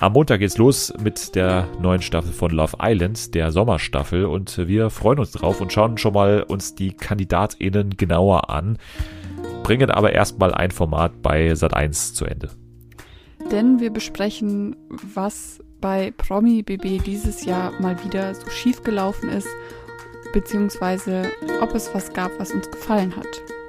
Am Montag geht's los mit der neuen Staffel von Love Island, der Sommerstaffel. Und wir freuen uns drauf und schauen schon mal uns die KandidatInnen genauer an. Bringen aber erstmal ein Format bei Sat1 zu Ende. Denn wir besprechen, was bei Promi BB dieses Jahr mal wieder so schief gelaufen ist, beziehungsweise ob es was gab, was uns gefallen hat.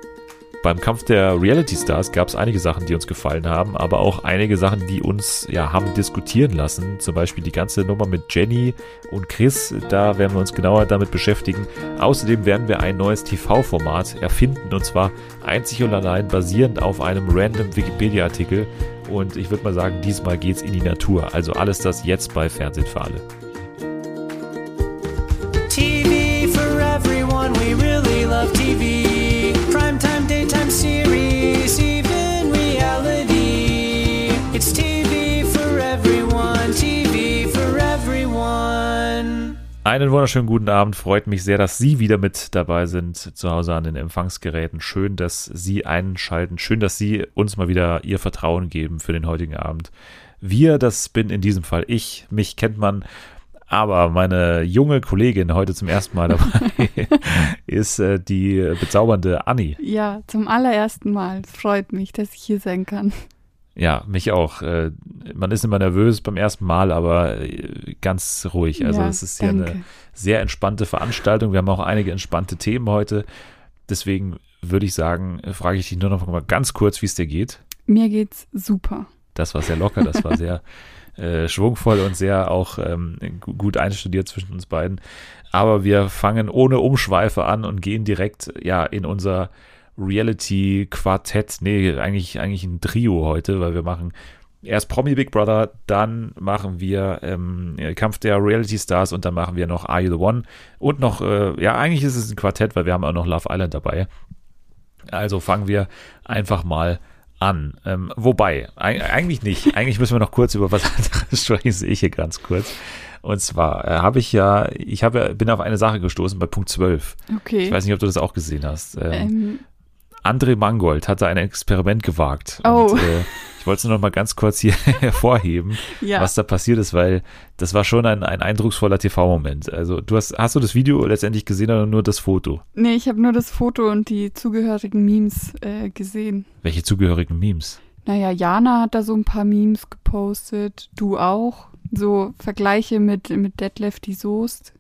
Beim Kampf der Reality Stars gab es einige Sachen, die uns gefallen haben, aber auch einige Sachen, die uns ja haben diskutieren lassen. Zum Beispiel die ganze Nummer mit Jenny und Chris. Da werden wir uns genauer damit beschäftigen. Außerdem werden wir ein neues TV-Format erfinden und zwar einzig und allein basierend auf einem random Wikipedia-Artikel. Und ich würde mal sagen, diesmal geht's in die Natur. Also alles das jetzt bei Fernsehen für alle. TV for everyone, we really love TV. Einen wunderschönen guten Abend. Freut mich sehr, dass Sie wieder mit dabei sind zu Hause an den Empfangsgeräten. Schön, dass Sie einschalten. Schön, dass Sie uns mal wieder Ihr Vertrauen geben für den heutigen Abend. Wir, das bin in diesem Fall ich. Mich kennt man. Aber meine junge Kollegin heute zum ersten Mal dabei ist äh, die bezaubernde Anni. Ja, zum allerersten Mal. Es freut mich, dass ich hier sein kann. Ja, mich auch. Äh, man ist immer nervös beim ersten Mal, aber äh, ganz ruhig. Also Ja, es ist ja eine danke. sehr entspannte Veranstaltung. Wir haben auch einige entspannte Themen heute. Deswegen würde ich sagen, frage ich dich nur noch mal ganz kurz, wie es dir geht. Mir geht's super. Das war sehr locker, das war sehr äh, schwungvoll und sehr auch ähm, gu- gut einstudiert zwischen uns beiden. Aber wir fangen ohne Umschweife an und gehen direkt ja in unser Reality-Quartett. Nee, eigentlich, eigentlich ein Trio heute, weil wir machen erst Promi Big Brother, dann machen wir ähm, Kampf der Reality Stars und dann machen wir noch Are You the One und noch, äh, ja, eigentlich ist es ein Quartett, weil wir haben auch noch Love Island dabei. Also fangen wir einfach mal an. Ähm, wobei, eig- eigentlich nicht. Eigentlich müssen wir noch kurz über was anderes sprechen, sehe ich hier ganz kurz. Und zwar äh, habe ich ja, ich habe, bin auf eine Sache gestoßen bei Punkt 12. Okay. Ich weiß nicht, ob du das auch gesehen hast. Ähm, ähm, André Mangold hatte ein Experiment gewagt. Oh. Und, äh, ich wollte es nur noch mal ganz kurz hier hervorheben, ja. was da passiert ist, weil das war schon ein, ein eindrucksvoller TV-Moment. Also du hast, hast du das Video letztendlich gesehen oder nur das Foto? Nee, ich habe nur das Foto und die zugehörigen Memes äh, gesehen. Welche zugehörigen Memes? Naja, Jana hat da so ein paar Memes gepostet. Du auch. So Vergleiche mit, mit Detlef die Soest.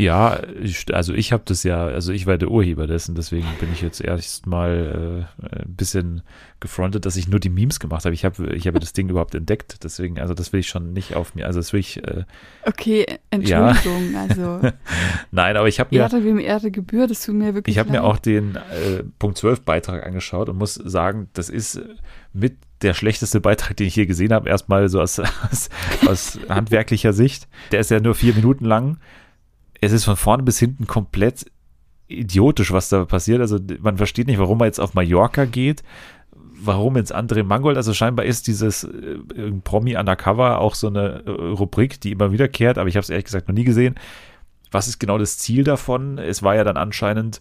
Ja, ich, also ich habe das ja, also ich war der Urheber dessen, deswegen bin ich jetzt erstmal äh, ein bisschen gefrontet, dass ich nur die Memes gemacht habe. Ich habe ich habe das Ding überhaupt entdeckt, deswegen, also das will ich schon nicht auf mir, also das will ich, äh, Okay, Entschuldigung. Also nein, aber ich habe mir, Ehre wem Ehre gebührt. Das tut mir wirklich ich habe mir auch den äh, Punkt 12 Beitrag angeschaut und muss sagen, das ist mit der schlechteste Beitrag, den ich je gesehen habe, erstmal so aus, aus, aus handwerklicher Sicht. Der ist ja nur vier Minuten lang. Es ist von vorne bis hinten komplett idiotisch, was da passiert. Also man versteht nicht, warum er jetzt auf Mallorca geht, warum jetzt André Mangold, also scheinbar ist dieses äh, Promi Undercover auch so eine äh, Rubrik, die immer wiederkehrt, aber ich habe es ehrlich gesagt noch nie gesehen. Was ist genau das Ziel davon? Es war ja dann anscheinend,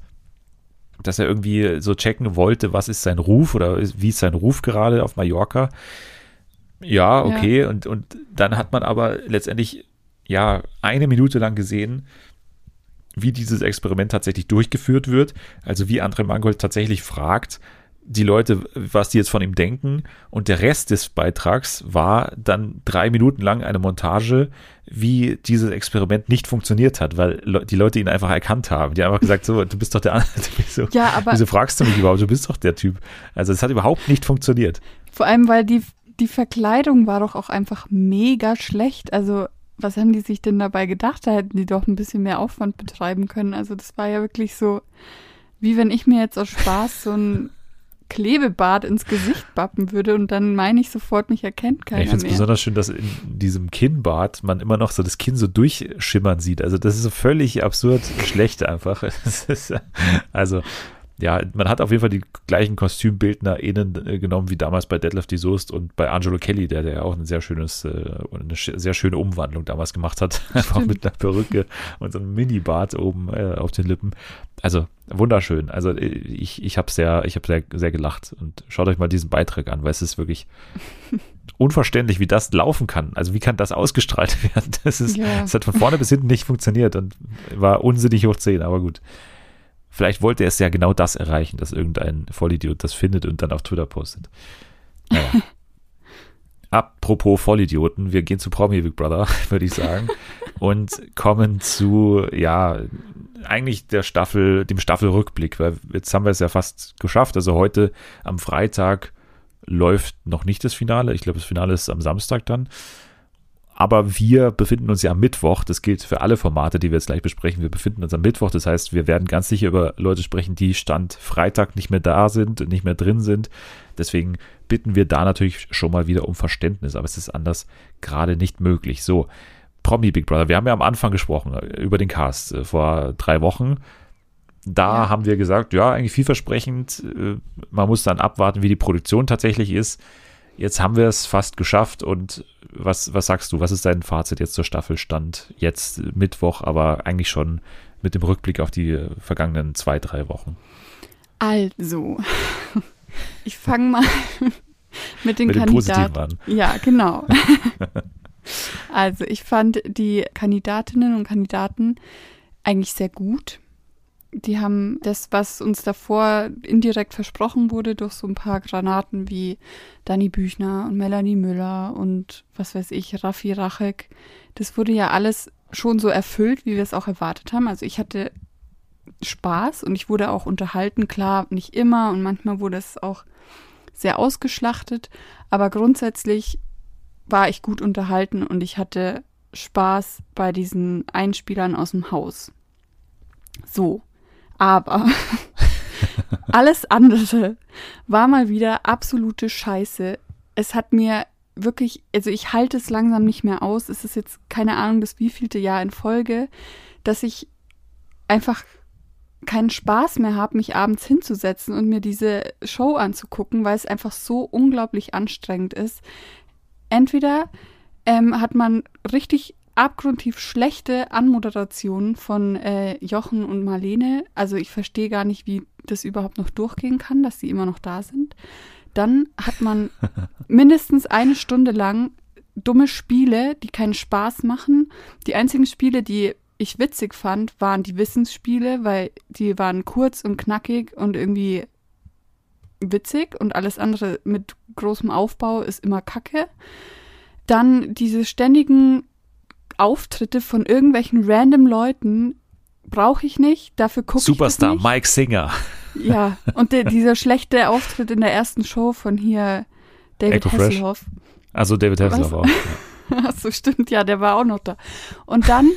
dass er irgendwie so checken wollte, was ist sein Ruf oder ist- wie ist sein Ruf gerade auf Mallorca. Ja, okay. Und, und dann hat man aber letztendlich ja eine Minute lang gesehen, wie dieses Experiment tatsächlich durchgeführt wird. Also wie André Mangold tatsächlich fragt, die Leute, was die jetzt von ihm denken. Und der Rest des Beitrags war dann drei Minuten lang eine Montage, wie dieses Experiment nicht funktioniert hat, weil Le- die Leute ihn einfach erkannt haben. Die haben einfach gesagt, so, du bist doch der andere. Wieso, Ja, aber wieso fragst du mich überhaupt? Du bist doch der Typ. Also es hat überhaupt nicht funktioniert. vor allem, weil die, die Verkleidung war doch auch einfach mega schlecht. Also, was haben die sich denn dabei gedacht? Da hätten die doch ein bisschen mehr Aufwand betreiben können. Also, das war ja wirklich so, wie wenn ich mir jetzt aus Spaß so ein Klebebad ins Gesicht bappen würde und dann meine ich sofort, mich erkennt Ja, keiner ich finde es besonders schön, dass in diesem Kinnbart man immer noch so das Kinn so durchschimmern sieht. Also das ist so völlig absurd schlecht einfach. Ist, also ja, man hat auf jeden Fall die gleichen KostümbildnerInnen äh, genommen wie damals bei Deadlift die Soest und bei Angelo Kelly, der, der auch ein sehr schönes, äh, eine sehr schöne Umwandlung damals gemacht hat. Einfach mit einer Perücke und so einem Mini-Bart oben äh, auf den Lippen. Also wunderschön. Also äh, ich, ich habe sehr, ich habe sehr, sehr gelacht und schaut euch mal diesen Beitrag an, weil es ist wirklich unverständlich, wie das laufen kann. Also wie kann das ausgestrahlt werden? Das ist, Ja. es hat von vorne bis hinten nicht funktioniert und war unsinnig hoch 10, aber gut. Vielleicht wollte er es ja genau das erreichen, dass irgendein Vollidiot das findet und dann auf Twitter postet. Naja. Apropos Vollidioten, wir gehen zu Promi Big Brother, würde ich sagen, und kommen zu, ja, eigentlich der Staffel, dem Staffelrückblick, weil jetzt haben wir es ja fast geschafft. Also heute am Freitag läuft noch nicht das Finale. Ich glaube, das Finale ist am Samstag dann. Aber wir befinden uns ja am Mittwoch. Das gilt für alle Formate, die wir jetzt gleich besprechen. Wir befinden uns am Mittwoch. Das heißt, wir werden ganz sicher über Leute sprechen, die Stand Freitag nicht mehr da sind und nicht mehr drin sind. Deswegen bitten wir da natürlich schon mal wieder um Verständnis. Aber es ist anders gerade nicht möglich. So, Promi Big Brother. Wir haben ja am Anfang gesprochen äh, über den Cast äh, vor drei Wochen. Da Ja. haben wir gesagt, ja, eigentlich vielversprechend. Äh, Man muss dann abwarten, wie die Produktion tatsächlich ist. Jetzt haben wir es fast geschafft und was, was sagst du? Was ist dein Fazit jetzt zur Staffelstand? Jetzt Mittwoch, aber eigentlich schon mit dem Rückblick auf die vergangenen zwei, drei Wochen. Also, ich fange mal mit den Mit Kandidaten. an. Ja, genau. also, ich fand die Kandidatinnen und Kandidaten eigentlich sehr gut. Die haben das, was uns davor indirekt versprochen wurde, durch so ein paar Granaten wie Dani Büchner und Melanie Müller und was weiß ich, Raffi Rachek, das wurde ja alles schon so erfüllt, wie wir es auch erwartet haben. Also ich hatte Spaß und ich wurde auch unterhalten. Klar, nicht immer und manchmal wurde es auch sehr ausgeschlachtet, aber grundsätzlich war ich gut unterhalten und ich hatte Spaß bei diesen Einspielern aus dem Haus. So, aber alles andere war mal wieder absolute Scheiße. Es hat mir wirklich, also ich halte es langsam nicht mehr aus. Es ist jetzt keine Ahnung, das wievielte Jahr in Folge, dass ich einfach keinen Spaß mehr habe, mich abends hinzusetzen und mir diese Show anzugucken, weil es einfach so unglaublich anstrengend ist. Entweder ähm, hat man richtig abgrundtief schlechte Anmoderationen von äh, Jochen und Marlene. Also ich verstehe gar nicht, wie das überhaupt noch durchgehen kann, dass sie immer noch da sind. Dann hat man mindestens eine Stunde lang dumme Spiele, die keinen Spaß machen. Die einzigen Spiele, die ich witzig fand, waren die Wissensspiele, weil die waren kurz und knackig und irgendwie witzig und alles andere mit großem Aufbau ist immer Kacke. Dann diese ständigen Auftritte von irgendwelchen random Leuten brauche ich nicht. Dafür gucke ich Superstar. Mike Singer. Ja, und der, dieser schlechte Auftritt in der ersten Show von hier David Echo Fresh. Hasselhoff. Also David Hasselhoff auch. Ach so, stimmt, ja, der war auch noch da. Und dann,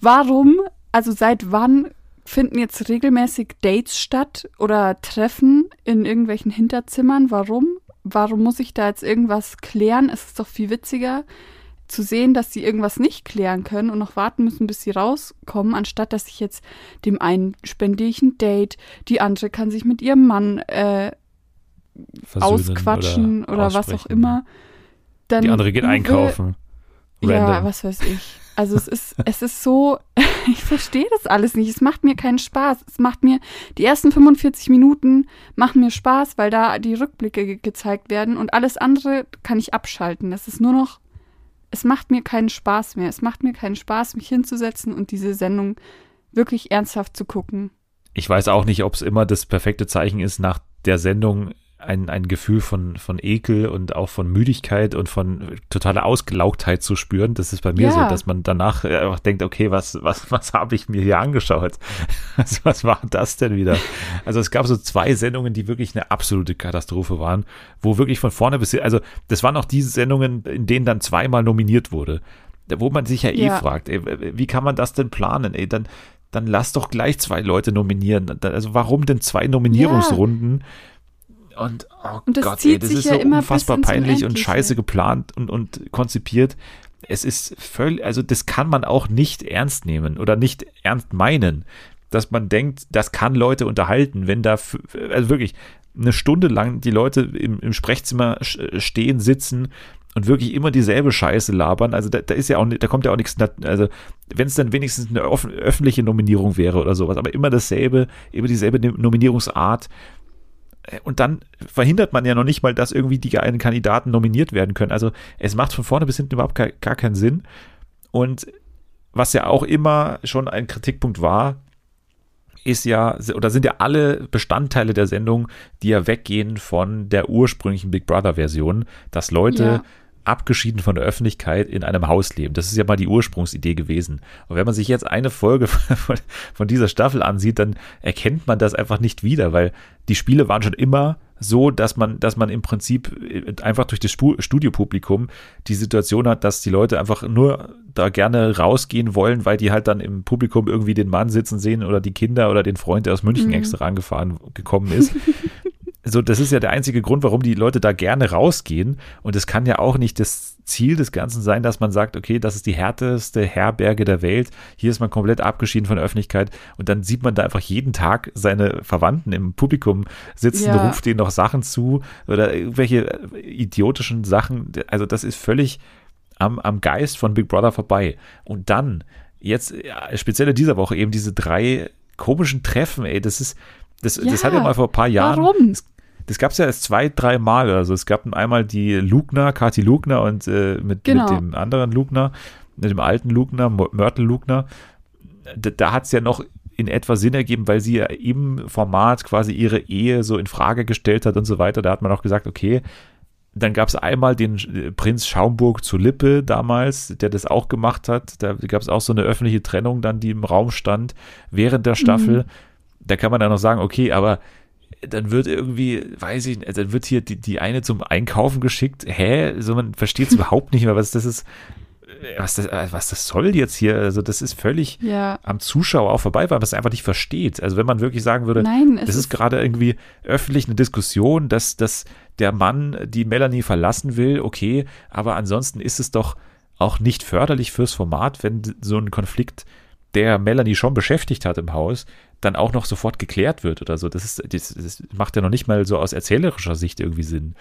warum, also seit wann finden jetzt regelmäßig Dates statt oder Treffen in irgendwelchen Hinterzimmern? Warum? Warum muss ich da jetzt irgendwas klären? Es ist doch viel witziger zu sehen, dass sie irgendwas nicht klären können und noch warten müssen, bis sie rauskommen, anstatt dass ich jetzt dem einen spendiere ich ein Date, die andere kann sich mit ihrem Mann äh, Versöhnen ausquatschen oder, was auch immer. Dann Die andere geht einkaufen. Ja, Random. was weiß ich. Also es ist, es ist so, ich verstehe das alles nicht. Es macht mir keinen Spaß. Es macht mir, die ersten 45 Minuten machen mir Spaß, weil da die Rückblicke ge gezeigt werden und alles andere kann ich abschalten. Es ist nur noch, es macht mir keinen Spaß mehr. Es macht mir keinen Spaß, mich hinzusetzen und diese Sendung wirklich ernsthaft zu gucken. Ich weiß auch nicht, ob es immer das perfekte Zeichen ist, nach der Sendung ein, ein Gefühl von, von Ekel und auch von Müdigkeit und von totaler Ausgelaugtheit zu spüren. Das ist bei mir Ja. so, dass man danach äh, einfach denkt, okay, was, was, was habe ich mir hier angeschaut? Also, was war das denn wieder? Also es gab so zwei Sendungen, die wirklich eine absolute Katastrophe waren, wo wirklich von vorne bis hin, also das waren auch diese Sendungen, in denen dann zweimal nominiert wurde. Wo man sich ja eh Ja. fragt, ey, wie kann man das denn planen? Ey, dann, dann lass doch gleich zwei Leute nominieren. Also warum denn zwei Nominierungsrunden? Und oh Und das Gott, zieht ey, das sich ist ja so immer unfassbar peinlich und scheiße geplant und, und konzipiert. Es ist völlig, also das kann man auch nicht ernst nehmen oder nicht ernst meinen. dass man denkt, das kann Leute unterhalten, wenn da, also wirklich eine Stunde lang die Leute im, im Sprechzimmer sch- stehen, sitzen und wirklich immer dieselbe Scheiße labern. Also da, da ist ja auch, da kommt ja auch nichts, also wenn es dann wenigstens eine offen, öffentliche Nominierung wäre oder sowas, aber immer dasselbe, immer dieselbe Nom- Nominierungsart. Äh, Und dann verhindert man ja noch nicht mal, dass irgendwie die einen Kandidaten nominiert werden können. Also es macht von vorne bis hinten überhaupt gar, gar keinen Sinn. Und was ja auch immer schon ein Kritikpunkt war, ist ja, oder sind ja alle Bestandteile der Sendung, die ja weggehen von der ursprünglichen Big Brother-Version, dass Leute Ja. Abgeschieden von der Öffentlichkeit in einem Haus leben. Das ist ja mal die Ursprungsidee gewesen. Und wenn man sich jetzt eine Folge von, von dieser Staffel ansieht, dann erkennt man das einfach nicht wieder, weil die Spiele waren schon immer so, dass man, dass man im Prinzip äh, einfach durch das Studiopublikum die Situation hat, dass die Leute einfach nur da gerne rausgehen wollen, weil die halt dann im Publikum irgendwie den Mann sitzen sehen oder die Kinder oder den Freund, der aus München Mhm. extra angefahren gekommen ist. so, das ist ja der einzige Grund, warum die Leute da gerne rausgehen. Und es kann ja auch nicht das Ziel des Ganzen sein, dass man sagt, okay, das ist die härteste Herberge der Welt. Hier ist man komplett abgeschieden von der Öffentlichkeit. Und dann sieht man da einfach jeden Tag seine Verwandten im Publikum sitzen, Ja. ruft denen noch Sachen zu oder irgendwelche äh, idiotischen Sachen. Also das ist völlig am, am Geist von Big Brother vorbei. Und dann, jetzt, ja, speziell in dieser Woche, eben diese drei komischen Treffen, ey, das ist, das, das Ja, hat ja mal vor ein paar Jahren. warum? Das, das gab es ja erst zwei, drei Mal. Also es gab einmal die Lugner, Kati Lugner und äh, mit, Genau. mit dem anderen Lugner, mit dem alten Lugner, Mörtel Lugner. Da, da hat es ja noch in etwa Sinn ergeben, weil sie ja im Format quasi ihre Ehe so in Frage gestellt hat und so weiter. Da hat man auch gesagt, okay, dann gab es einmal den äh, Prinz Schaumburg zu Lippe damals, der das auch gemacht hat. Da gab es auch so eine öffentliche Trennung dann, die im Raum stand während der Staffel. Da kann man dann noch sagen, okay, aber dann wird irgendwie, weiß ich nicht, dann wird hier die, die eine zum Einkaufen geschickt. Hä? So, man versteht es überhaupt nicht mehr, was das ist, was das, was das soll jetzt hier. Also, das ist völlig Ja. am Zuschauer auch vorbei, weil man es einfach nicht versteht. Also, wenn man wirklich sagen würde, Nein, das ist ist, gerade irgendwie öffentlich eine Diskussion, dass, dass der Mann die Melanie verlassen will, okay, aber ansonsten ist es doch auch nicht förderlich fürs Format, wenn so ein Konflikt, der Melanie schon beschäftigt hat im Haus, dann auch noch sofort geklärt wird oder so. Das, ist, das, das macht ja noch nicht mal so aus erzählerischer Sicht irgendwie Sinn.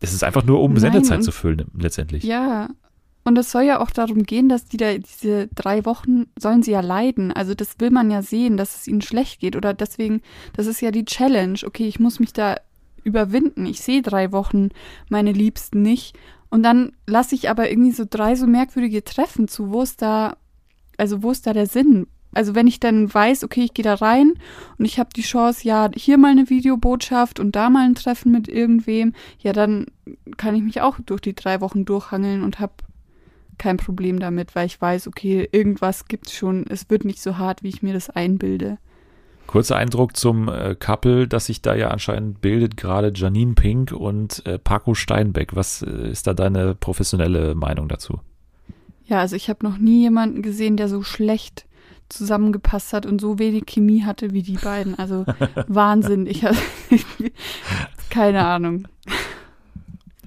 Das ist einfach nur, um Nein, Sendezeit zu füllen, letztendlich. ja. Und es soll ja auch darum gehen, dass die da diese drei Wochen sollen sie ja leiden. Also das will man ja sehen, dass es ihnen schlecht geht. Oder deswegen, das ist ja die Challenge. Okay, ich muss mich da überwinden. Ich sehe drei Wochen meine Liebsten nicht. Und dann lasse ich aber irgendwie so drei so merkwürdige Treffen zu. Wo ist da, also wo ist da der Sinn? Also wenn ich dann weiß, okay, ich gehe da rein und ich habe die Chance, ja, hier mal eine Videobotschaft und da mal ein Treffen mit irgendwem, ja, dann kann ich mich auch durch die drei Wochen durchhangeln und habe kein Problem damit, weil ich weiß, okay, irgendwas gibt's schon. Es wird nicht so hart, wie ich mir das einbilde. Kurzer Eindruck zum äh, Couple, das sich da ja anscheinend bildet, gerade Janine Pink und äh, Paco Steinbeck. Was äh, ist da deine professionelle Meinung dazu? Ja, also ich habe noch nie jemanden gesehen, der so schlecht zusammengepasst hat und so wenig Chemie hatte wie die beiden. Also Wahnsinn. Ich habe keine Ahnung.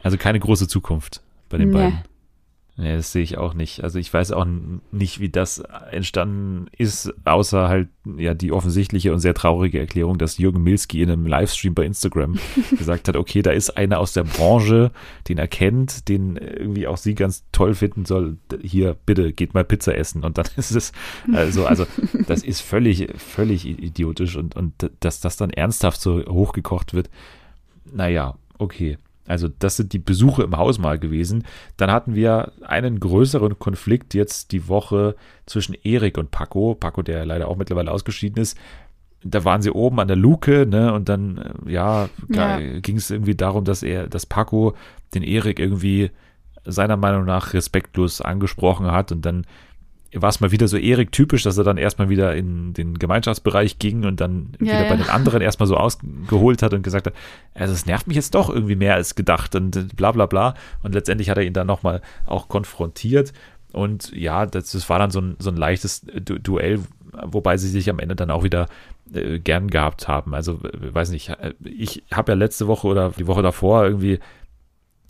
Also keine große Zukunft bei den Nee. beiden. Nee, das sehe ich auch nicht. Also ich weiß auch nicht, wie das entstanden ist, außer halt ja die offensichtliche und sehr traurige Erklärung, dass Jürgen Milski in einem Livestream bei Instagram gesagt hat, okay, da ist einer aus der Branche, den er kennt, den irgendwie auch sie ganz toll finden soll. Hier, bitte, geht mal Pizza essen. Und dann ist es, also, also das ist völlig, völlig idiotisch und, und dass das dann ernsthaft so hochgekocht wird, naja, okay. Also das sind die Besuche im Haus mal gewesen. Dann hatten wir einen größeren Konflikt jetzt die Woche zwischen Erik und Paco. Paco, der leider auch mittlerweile ausgeschieden ist. Da waren sie oben an der Luke, ne? Und dann, äh, ja, Ja. ging es irgendwie darum, dass er, dass Paco den Erik irgendwie seiner Meinung nach respektlos angesprochen hat und dann war es mal wieder so Erik-typisch, dass er dann erstmal wieder in den Gemeinschaftsbereich ging und dann Ja, wieder bei ja. den anderen erstmal so ausgeholt hat und gesagt hat, also es nervt mich jetzt doch irgendwie mehr als gedacht und bla bla bla. Und letztendlich hat er ihn dann nochmal auch konfrontiert. Und ja, das, das war dann so ein, so ein leichtes Du Duell, wobei sie sich am Ende dann auch wieder äh, gern gehabt haben. Also, weiß nicht, äh, ich habe ja letzte Woche oder die Woche davor irgendwie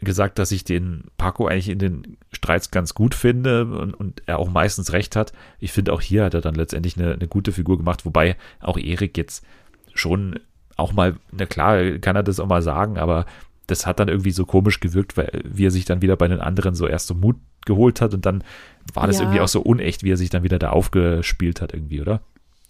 gesagt, dass ich den Paco eigentlich in den Streits ganz gut finde und, und er auch meistens recht hat. Ich finde auch hier hat er dann letztendlich eine, eine gute Figur gemacht, wobei auch Erik jetzt schon auch mal, na klar, kann er das auch mal sagen, aber das hat dann irgendwie so komisch gewirkt, weil wie er sich dann wieder bei den anderen so erst so Mut geholt hat und dann war das Ja. irgendwie auch so unecht, wie er sich dann wieder da aufgespielt hat irgendwie, oder?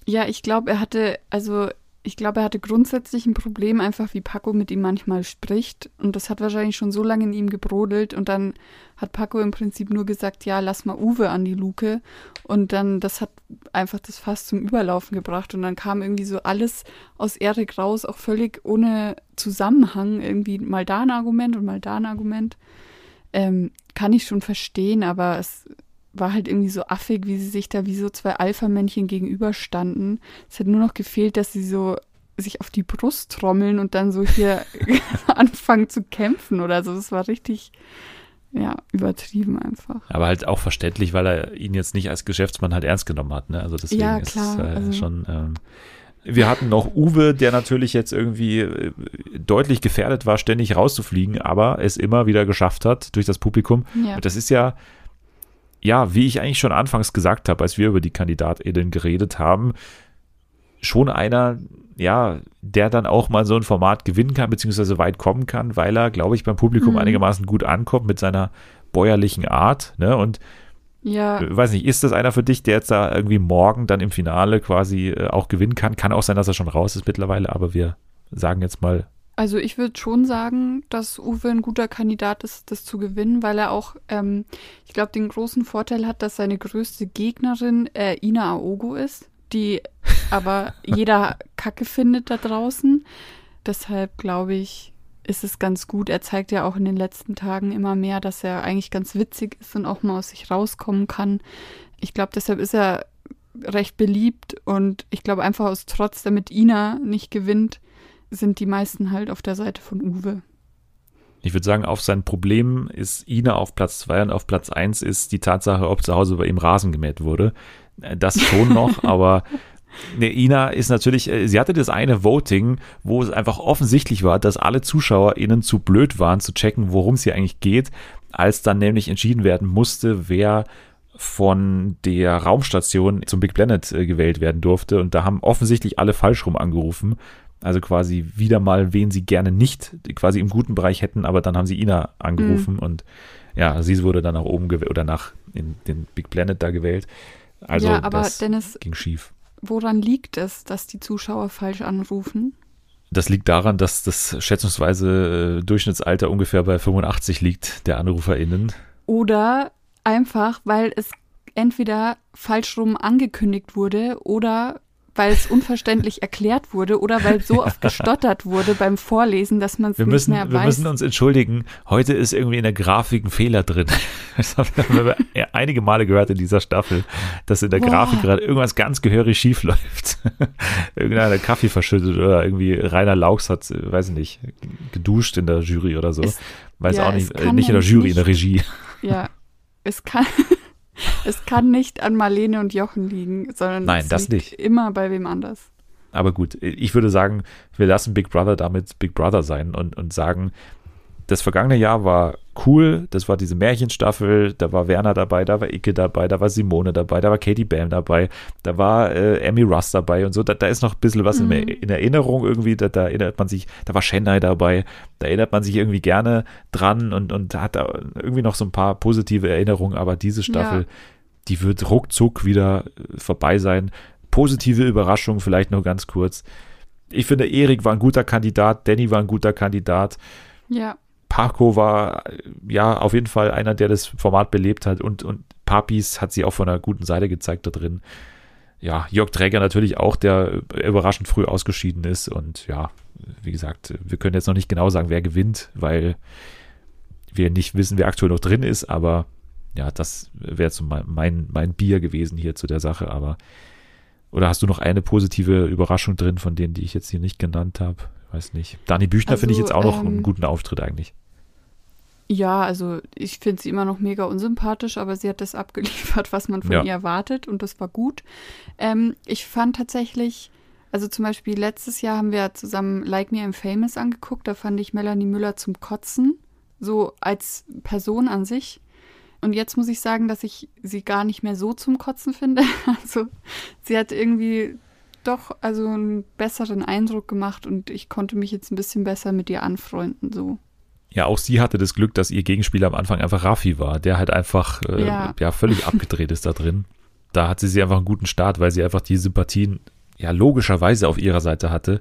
Ja, ich glaube, er hatte, also ich glaube, er hatte grundsätzlich ein Problem, einfach wie Paco mit ihm manchmal spricht. Und das hat wahrscheinlich schon so lange in ihm gebrodelt. Und dann hat Paco im Prinzip nur gesagt, ja, lass mal Uwe an die Luke. Und dann, das hat einfach das Fass zum Überlaufen gebracht. Und dann kam irgendwie so alles aus Erik raus, auch völlig ohne Zusammenhang. Irgendwie mal da ein Argument und mal da ein Argument. Ähm, kann ich schon verstehen, aber es war halt irgendwie so affig, wie sie sich da wie so zwei Alpha-Männchen gegenüberstanden. Es hat nur noch gefehlt, dass sie so sich auf die Brust trommeln und dann so hier anfangen zu kämpfen oder so. Das war richtig, ja, übertrieben einfach. Aber halt auch verständlich, weil er ihn jetzt nicht als Geschäftsmann halt ernst genommen hat. Ne? Also deswegen Ja, ist es äh, also- schon. Ähm, wir hatten noch Uwe, der natürlich jetzt irgendwie äh, deutlich gefährdet war, ständig rauszufliegen, aber es immer wieder geschafft hat durch das Publikum. Ja, Und das ist ja, ja, wie ich eigentlich schon anfangs gesagt habe, als wir über die KandidatInnen geredet haben, schon einer, ja, der dann auch mal so ein Format gewinnen kann, beziehungsweise weit kommen kann, weil er, glaube ich, beim Publikum Mhm. einigermaßen gut ankommt mit seiner bäuerlichen Art. Ne? Und ja, äh, weiß nicht, ist das einer für dich, der jetzt da irgendwie morgen dann im Finale quasi äh, auch gewinnen kann? Kann auch sein, dass er schon raus ist mittlerweile, aber wir sagen jetzt mal, also ich würde schon sagen, dass Uwe ein guter Kandidat ist, das zu gewinnen, weil er auch, ähm, ich glaube, den großen Vorteil hat, dass seine größte Gegnerin äh, Ina Aogo ist, die aber jeder Kacke findet da draußen. Deshalb glaube ich, ist es ganz gut. Er zeigt ja auch in den letzten Tagen immer mehr, dass er eigentlich ganz witzig ist und auch mal aus sich rauskommen kann. Ich glaube, deshalb ist er recht beliebt und ich glaube einfach aus Trotz, damit Ina nicht gewinnt, sind die meisten halt auf der Seite von Uwe. Ich würde sagen, auf sein Problem ist Ina auf Platz 2 und auf Platz 1 ist die Tatsache, ob zu Hause bei ihm Rasen gemäht wurde. Äh, Das schon noch, aber ne, Ina ist natürlich, äh, sie hatte das eine Voting, wo es einfach offensichtlich war, dass alle ZuschauerInnen zu blöd waren, zu checken, worum es hier eigentlich geht, als dann nämlich entschieden werden musste, wer von der Raumstation zum Big Planet äh, gewählt werden durfte. Und da haben offensichtlich alle falsch rum angerufen. Also quasi wieder mal, wen sie gerne nicht quasi im guten Bereich hätten, aber dann haben sie Ina angerufen und ja, sie wurde dann nach oben gewählt oder nach in den Big Planet da gewählt. Also ja, aber das Dennis, ging schief. woran liegt es, dass die Zuschauer falsch anrufen? Das liegt daran, dass das schätzungsweise äh, Durchschnittsalter ungefähr bei 85 liegt, der AnruferInnen. Oder einfach, weil es entweder falsch rum angekündigt wurde oder weil es unverständlich erklärt wurde oder weil so oft gestottert wurde beim Vorlesen, dass man es Wir nicht müssen, mehr wir weiß. müssen uns entschuldigen. Heute ist irgendwie in der Grafik ein Fehler drin. Das haben wir ja einige Male gehört in dieser Staffel, dass in der Boah. Grafik gerade irgendwas ganz gehörig schief läuft. Irgendeiner hat Kaffee verschüttet oder irgendwie Rainer Laux hat, weiß ich nicht, geduscht in der Jury oder so. Es- weiß ja, auch nicht, äh, nicht in der Jury, in der nicht- Regie. Ja, es kann, es kann nicht an Marlene und Jochen liegen, sondern Nein, es das liegt nicht. immer bei wem anders. Aber gut, ich würde sagen, wir lassen Big Brother damit Big Brother sein und, und sagen, das vergangene Jahr war cool, das war diese Märchenstaffel, da war Werner dabei, da war Icke dabei, da war Simone dabei, da war Katie Bam dabei, da war äh, Emmy Russ dabei und so, da, da ist noch ein bisschen was Mhm. in, in Erinnerung irgendwie, da, da erinnert man sich, da war Chennai dabei, da erinnert man sich irgendwie gerne dran und, und hat da irgendwie noch so ein paar positive Erinnerungen, aber diese Staffel, Ja. die wird ruckzuck wieder äh, vorbei sein. Positive Überraschung, vielleicht noch ganz kurz. Ich finde, Erik war ein guter Kandidat, Danny war ein guter Kandidat, Ja, Paco war ja auf jeden Fall einer, der das Format belebt hat und, und Papis hat sie auch von einer guten Seite gezeigt da drin. Ja, Jörg Träger natürlich auch, der überraschend früh ausgeschieden ist und ja, wie gesagt, wir können jetzt noch nicht genau sagen, wer gewinnt, weil wir nicht wissen, wer aktuell noch drin ist, aber ja, das wäre so mein, mein, mein Bier gewesen hier zu der Sache, aber oder hast du noch eine positive Überraschung drin von denen, die ich jetzt hier nicht genannt habe? Weiß nicht. Dani Büchner finde ich Also, jetzt auch noch ähm, einen guten Auftritt eigentlich. Ja, also ich finde sie immer noch mega unsympathisch, aber sie hat das abgeliefert, was man von Ja. ihr erwartet und das war gut. Ähm, ich fand tatsächlich, also zum Beispiel letztes Jahr haben wir zusammen Like Me I'm Famous angeguckt, da fand ich Melanie Müller zum Kotzen. so als Person an sich. Und jetzt muss ich sagen, dass ich sie gar nicht mehr so zum Kotzen finde. Also sie hat irgendwie doch also einen besseren Eindruck gemacht und ich konnte mich jetzt ein bisschen besser mit ihr anfreunden. So. Ja, auch sie hatte das Glück, dass ihr Gegenspieler am Anfang einfach Raffi war, der halt einfach äh, ja. Ja. völlig abgedreht ist da drin. Da hatte sie einfach einen guten Start, weil sie einfach die Sympathien ja logischerweise auf ihrer Seite hatte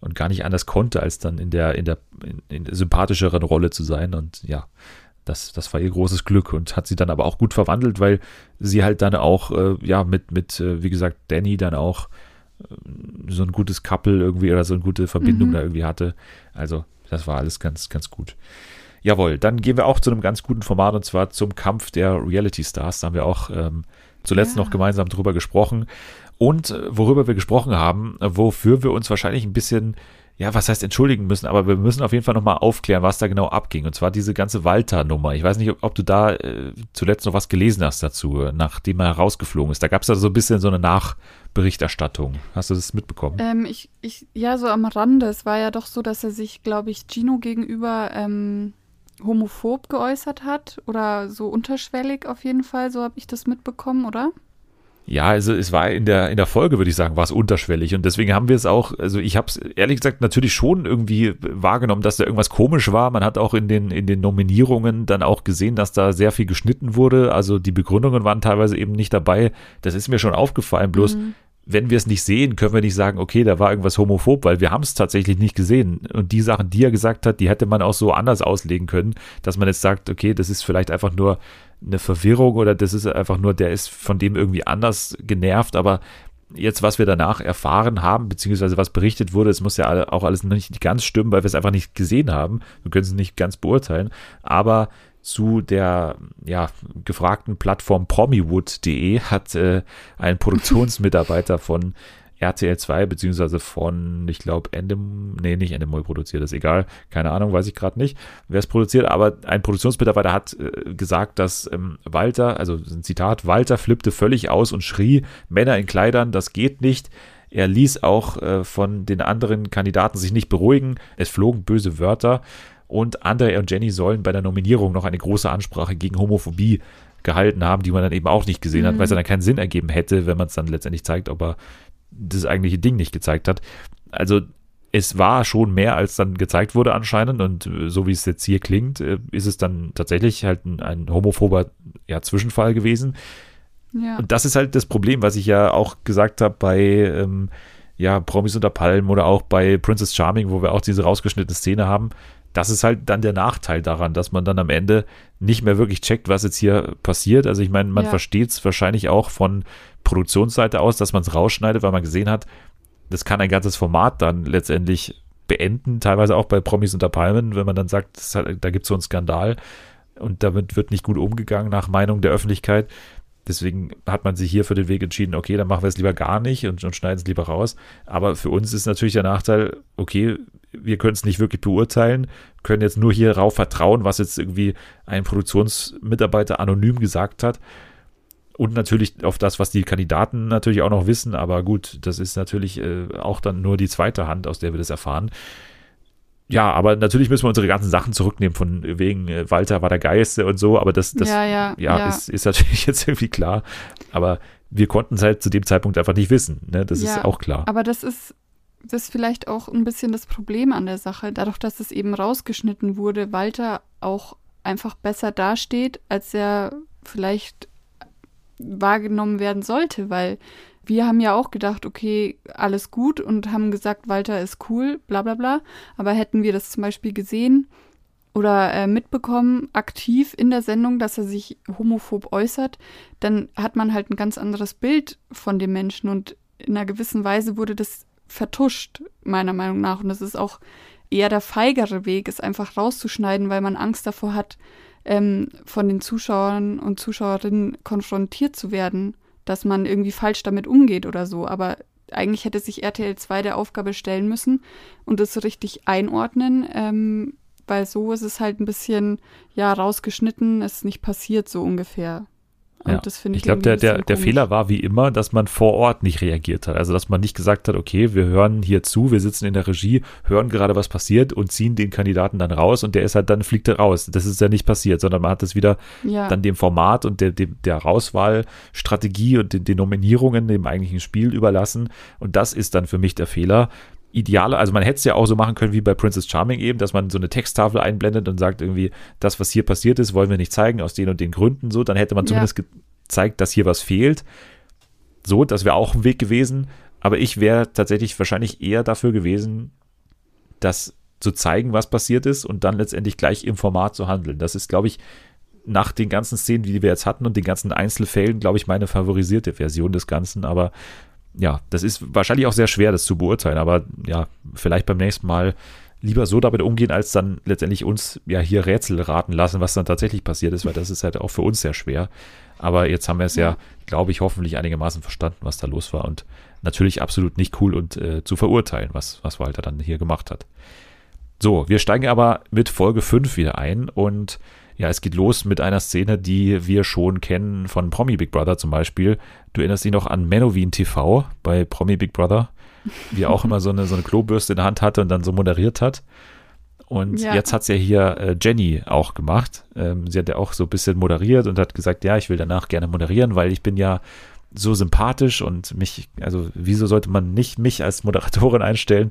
und gar nicht anders konnte, als dann in der, in der, in, in der sympathischeren Rolle zu sein. Und ja, das, das war ihr großes Glück und hat sie dann aber auch gut verwandelt, weil sie halt dann auch, äh, ja, mit, mit, äh, wie gesagt, Danny dann auch äh, so ein gutes Couple irgendwie oder so eine gute Verbindung Mhm. da irgendwie hatte. Also, das war alles ganz, ganz gut. Jawohl, dann gehen wir auch zu einem ganz guten Format und zwar zum Kampf der Reality Stars. Da haben wir auch ähm, zuletzt Ja. noch gemeinsam drüber gesprochen. Und äh, worüber wir gesprochen haben, äh, wofür wir uns wahrscheinlich ein bisschen, ja, was heißt entschuldigen müssen, aber wir müssen auf jeden Fall nochmal aufklären, was da genau abging. Und zwar diese ganze Walter-Nummer. Ich weiß nicht, ob, ob du da äh, zuletzt noch was gelesen hast dazu, nachdem er rausgeflogen ist. Da gab es da so ein bisschen so eine Nachberichterstattung. Hast du das mitbekommen? Ähm, ich, ich, ja, so am Rande. Es war ja doch so, dass er sich, glaube ich, Gino gegenüber ähm, homophob geäußert hat oder so unterschwellig auf jeden Fall. So habe ich das mitbekommen, oder? Ja, also es war in der, in der Folge, würde ich sagen, war es unterschwellig. Und deswegen haben wir es auch, also ich habe es ehrlich gesagt natürlich schon irgendwie wahrgenommen, dass da irgendwas komisch war. Man hat auch in den, in den Nominierungen dann auch gesehen, dass da sehr viel geschnitten wurde. Also die Begründungen waren teilweise eben nicht dabei. Das ist mir schon aufgefallen. Bloß, Mhm. Wenn wir es nicht sehen, können wir nicht sagen, okay, da war irgendwas homophob, weil wir haben es tatsächlich nicht gesehen. Und die Sachen, die er gesagt hat, die hätte man auch so anders auslegen können, dass man jetzt sagt, okay, das ist vielleicht einfach nur eine Verwirrung oder das ist einfach nur, der ist von dem irgendwie anders genervt, aber jetzt, was wir danach erfahren haben, beziehungsweise was berichtet wurde, es muss ja auch alles noch nicht ganz stimmen, weil wir es einfach nicht gesehen haben. Wir können es nicht ganz beurteilen, aber zu der ja, gefragten Plattform promiwood.de hat äh, ein Produktionsmitarbeiter von RTL 2 beziehungsweise von, ich glaube, Endem, nee, nicht Endemol produziert, ist egal, keine Ahnung, weiß ich gerade nicht, wer es produziert, aber ein Produktionsmitarbeiter hat äh, gesagt, dass ähm, Walter, also ein Zitat, Walter flippte völlig aus und schrie, Männer in Kleidern, das geht nicht. Er ließ auch äh, von den anderen Kandidaten sich nicht beruhigen. Es flogen böse Wörter und André und Jenny sollen bei der Nominierung noch eine große Ansprache gegen Homophobie gehalten haben, die man dann eben auch nicht gesehen hat, Mhm. weil es dann keinen Sinn ergeben hätte, wenn man es dann letztendlich zeigt, ob er das eigentliche Ding nicht gezeigt hat. Also es war schon mehr, als dann gezeigt wurde anscheinend und äh, so wie es jetzt hier klingt, äh, ist es dann tatsächlich halt ein, ein homophober ja, Zwischenfall gewesen. Ja. Und das ist halt das Problem, was ich ja auch gesagt habe bei ähm, ja, Promis unter Palmen oder auch bei Princess Charming, wo wir auch diese rausgeschnittene Szene haben. Das ist halt dann der Nachteil daran, dass man dann am Ende nicht mehr wirklich checkt, was jetzt hier passiert. Also ich meine, man Ja. versteht es wahrscheinlich auch von Produktionsseite aus, dass man es rausschneidet, weil man gesehen hat, das kann ein ganzes Format dann letztendlich beenden, teilweise auch bei Promis unter Palmen, wenn man dann sagt, hat, da gibt es so einen Skandal und damit wird nicht gut umgegangen nach Meinung der Öffentlichkeit. Deswegen hat man sich hier für den Weg entschieden, okay, dann machen wir es lieber gar nicht und, und schneiden es lieber raus. Aber für uns ist natürlich der Nachteil, okay, wir können es nicht wirklich beurteilen, können jetzt nur hierauf vertrauen, was jetzt irgendwie ein Produktionsmitarbeiter anonym gesagt hat. Und natürlich auf das, was die Kandidaten natürlich auch noch wissen. Aber gut, das ist natürlich äh, auch dann nur die zweite Hand, aus der wir das erfahren. Ja, aber natürlich müssen wir unsere ganzen Sachen zurücknehmen, von wegen äh, Walter war der Geiste und so, aber das, das ja, ja, ja, ja. Ist, ist natürlich jetzt irgendwie klar. Aber wir konnten es halt zu dem Zeitpunkt einfach nicht wissen. Ne? Das ist auch klar. Aber das ist, das ist vielleicht auch ein bisschen das Problem an der Sache. Dadurch, dass es eben rausgeschnitten wurde, Walter auch einfach besser dasteht, als er vielleicht wahrgenommen werden sollte, weil wir haben ja auch gedacht, okay, alles gut und haben gesagt, Walter ist cool, bla bla bla. Aber hätten wir das zum Beispiel gesehen oder äh, mitbekommen, aktiv in der Sendung, dass er sich homophob äußert, dann hat man halt ein ganz anderes Bild von dem Menschen und in einer gewissen Weise wurde das vertuscht, meiner Meinung nach. Und das ist auch eher der feigere Weg, es einfach rauszuschneiden, weil man Angst davor hat, ähm, von den Zuschauern und Zuschauerinnen konfrontiert zu werden, dass man irgendwie falsch damit umgeht oder so. Aber eigentlich hätte sich RTL 2 der Aufgabe stellen müssen und es richtig einordnen, ähm, weil so ist es halt ein bisschen, ja, rausgeschnitten, ist nicht passiert, so ungefähr. Und Ja. das finde ich Ich glaube, der, der, der Fehler war wie immer, dass man vor Ort nicht reagiert hat. Also, dass man nicht gesagt hat, okay, wir hören hier zu, wir sitzen in der Regie, hören gerade, was passiert und ziehen den Kandidaten dann raus und der ist halt dann fliegt er raus. Das ist ja nicht passiert, sondern man hat das wieder. Ja. dann dem Format und der, dem, der Auswahlstrategie und den, den Nominierungen dem eigentlichen Spiel überlassen. Und das ist dann für mich der Fehler. Ideale, also man hätte es ja auch so machen können wie bei Princess Charming eben, dass man so eine Texttafel einblendet und sagt irgendwie, das, was hier passiert ist, wollen wir nicht zeigen, aus den und den Gründen so. Dann hätte man Ja. zumindest gezeigt, dass hier was fehlt. So, das wäre auch ein Weg gewesen. Aber ich wäre tatsächlich wahrscheinlich eher dafür gewesen, das zu zeigen, was passiert ist und dann letztendlich gleich im Format zu handeln. Das ist, glaube ich, nach den ganzen Szenen, die wir jetzt hatten und den ganzen Einzelfällen, glaube ich, meine favorisierte Version des Ganzen. Aber ja, das ist wahrscheinlich auch sehr schwer, das zu beurteilen. Aber ja, vielleicht beim nächsten Mal lieber so damit umgehen, als dann letztendlich uns ja hier Rätsel raten lassen, was dann tatsächlich passiert ist, weil das ist halt auch für uns sehr schwer. Aber jetzt haben wir es ja, glaube ich, hoffentlich einigermaßen verstanden, was da los war und natürlich absolut nicht cool und äh, zu verurteilen, was, was Walter dann hier gemacht hat. So, wir steigen aber mit Folge 5 wieder ein und ja, es geht los mit einer Szene, die wir schon kennen von Promi Big Brother zum Beispiel. Du erinnerst dich noch an Menowin TV bei Promi Big Brother, wie er auch immer so eine, so eine Klobürste in der Hand hatte und dann so moderiert hat. Und Ja. jetzt hat's ja hier äh, Jenny auch gemacht. Ähm, sie hat ja auch so ein bisschen moderiert und hat gesagt, ja, ich will danach gerne moderieren, weil ich bin ja so sympathisch und mich, also wieso sollte man nicht mich als Moderatorin einstellen?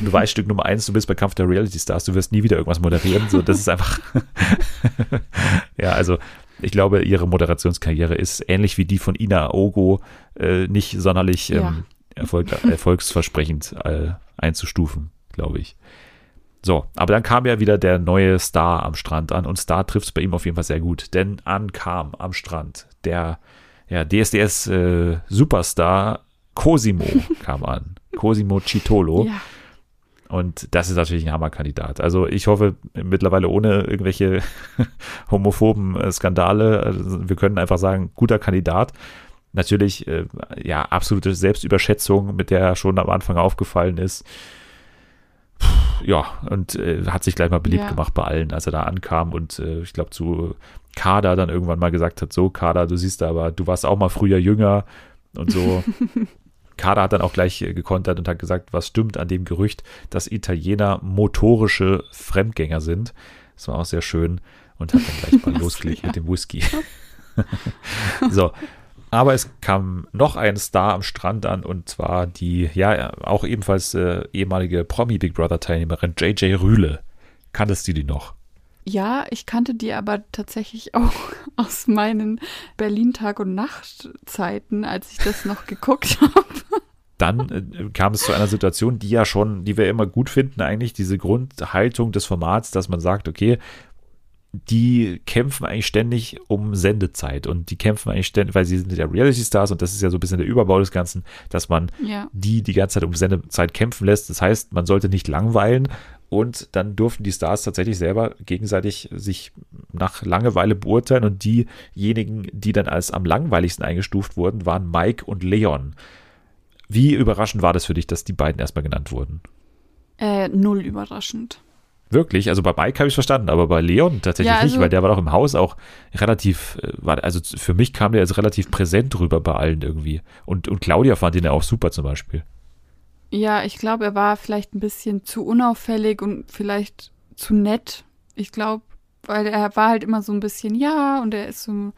Du weißt Stück Nummer eins, du bist bei Kampf der Reality Stars, du wirst nie wieder irgendwas moderieren. So, das ist einfach. ja, also ich glaube, ihre Moderationskarriere ist ähnlich wie die von Ina Ogo äh, nicht sonderlich Ja. ähm, erfolg, erfolgsversprechend äh, einzustufen, glaube ich. So, aber dann kam ja wieder der neue Star am Strand an und Star trifft es bei ihm auf jeden Fall sehr gut, denn ankam am Strand der ja, DSDS äh, Superstar Cosimo kam an. Cosimo Citolo. Ja. Und das ist natürlich ein Hammerkandidat. Also ich hoffe mittlerweile ohne irgendwelche homophoben äh, Skandale. Also wir können einfach sagen, guter Kandidat. Natürlich, äh, ja, absolute Selbstüberschätzung, mit der er schon am Anfang aufgefallen ist. Puh, Ja, und äh, hat sich gleich mal beliebt Ja. gemacht bei allen, als er da ankam und äh, ich glaube zu Kader dann irgendwann mal gesagt hat, so Kader, du siehst aber, du warst auch mal früher jünger und so. Kader hat dann auch gleich äh, gekontert und hat gesagt, was stimmt an dem Gerücht, dass Italiener motorische Fremdgänger sind. Das war auch sehr schön und hat dann gleich mal losgelegt ja. mit dem Whisky. so. Aber es kam noch ein Star am Strand an und zwar die, ja, auch ebenfalls äh, ehemalige Promi Big Brother Teilnehmerin JJ Rühle. Kanntest du die noch? Ja, ich kannte die aber tatsächlich auch aus meinen Berlin-Tag- und Nachtzeiten, als ich das noch geguckt habe. dann äh, kam es zu einer Situation, die ja schon, die wir immer gut finden, eigentlich diese Grundhaltung des Formats, dass man sagt, okay, die kämpfen eigentlich ständig um Sendezeit und die kämpfen eigentlich ständig, weil sie sind ja Reality Stars und das ist ja so ein bisschen der Überbau des Ganzen, dass man Ja. die die ganze Zeit um Sendezeit kämpfen lässt. Das heißt, man sollte nicht langweilen und dann durften die Stars tatsächlich selber gegenseitig sich nach Langeweile beurteilen und diejenigen, die dann als am langweiligsten eingestuft wurden, waren Mike und Leon. Wie überraschend war das für dich, dass die beiden erstmal genannt wurden? Äh, null überraschend. Wirklich, also bei Mike habe ich verstanden, aber bei Leon tatsächlich Ja, nicht, also- weil der war doch im Haus auch relativ, äh, war, also für mich kam der jetzt relativ präsent rüber bei allen irgendwie. Und, und Claudia fand ihn ja auch super zum Beispiel. Ja, ich glaube, er war vielleicht ein bisschen zu unauffällig und vielleicht zu nett. Ich glaube, weil er war halt immer so ein bisschen, ja, und er ist so,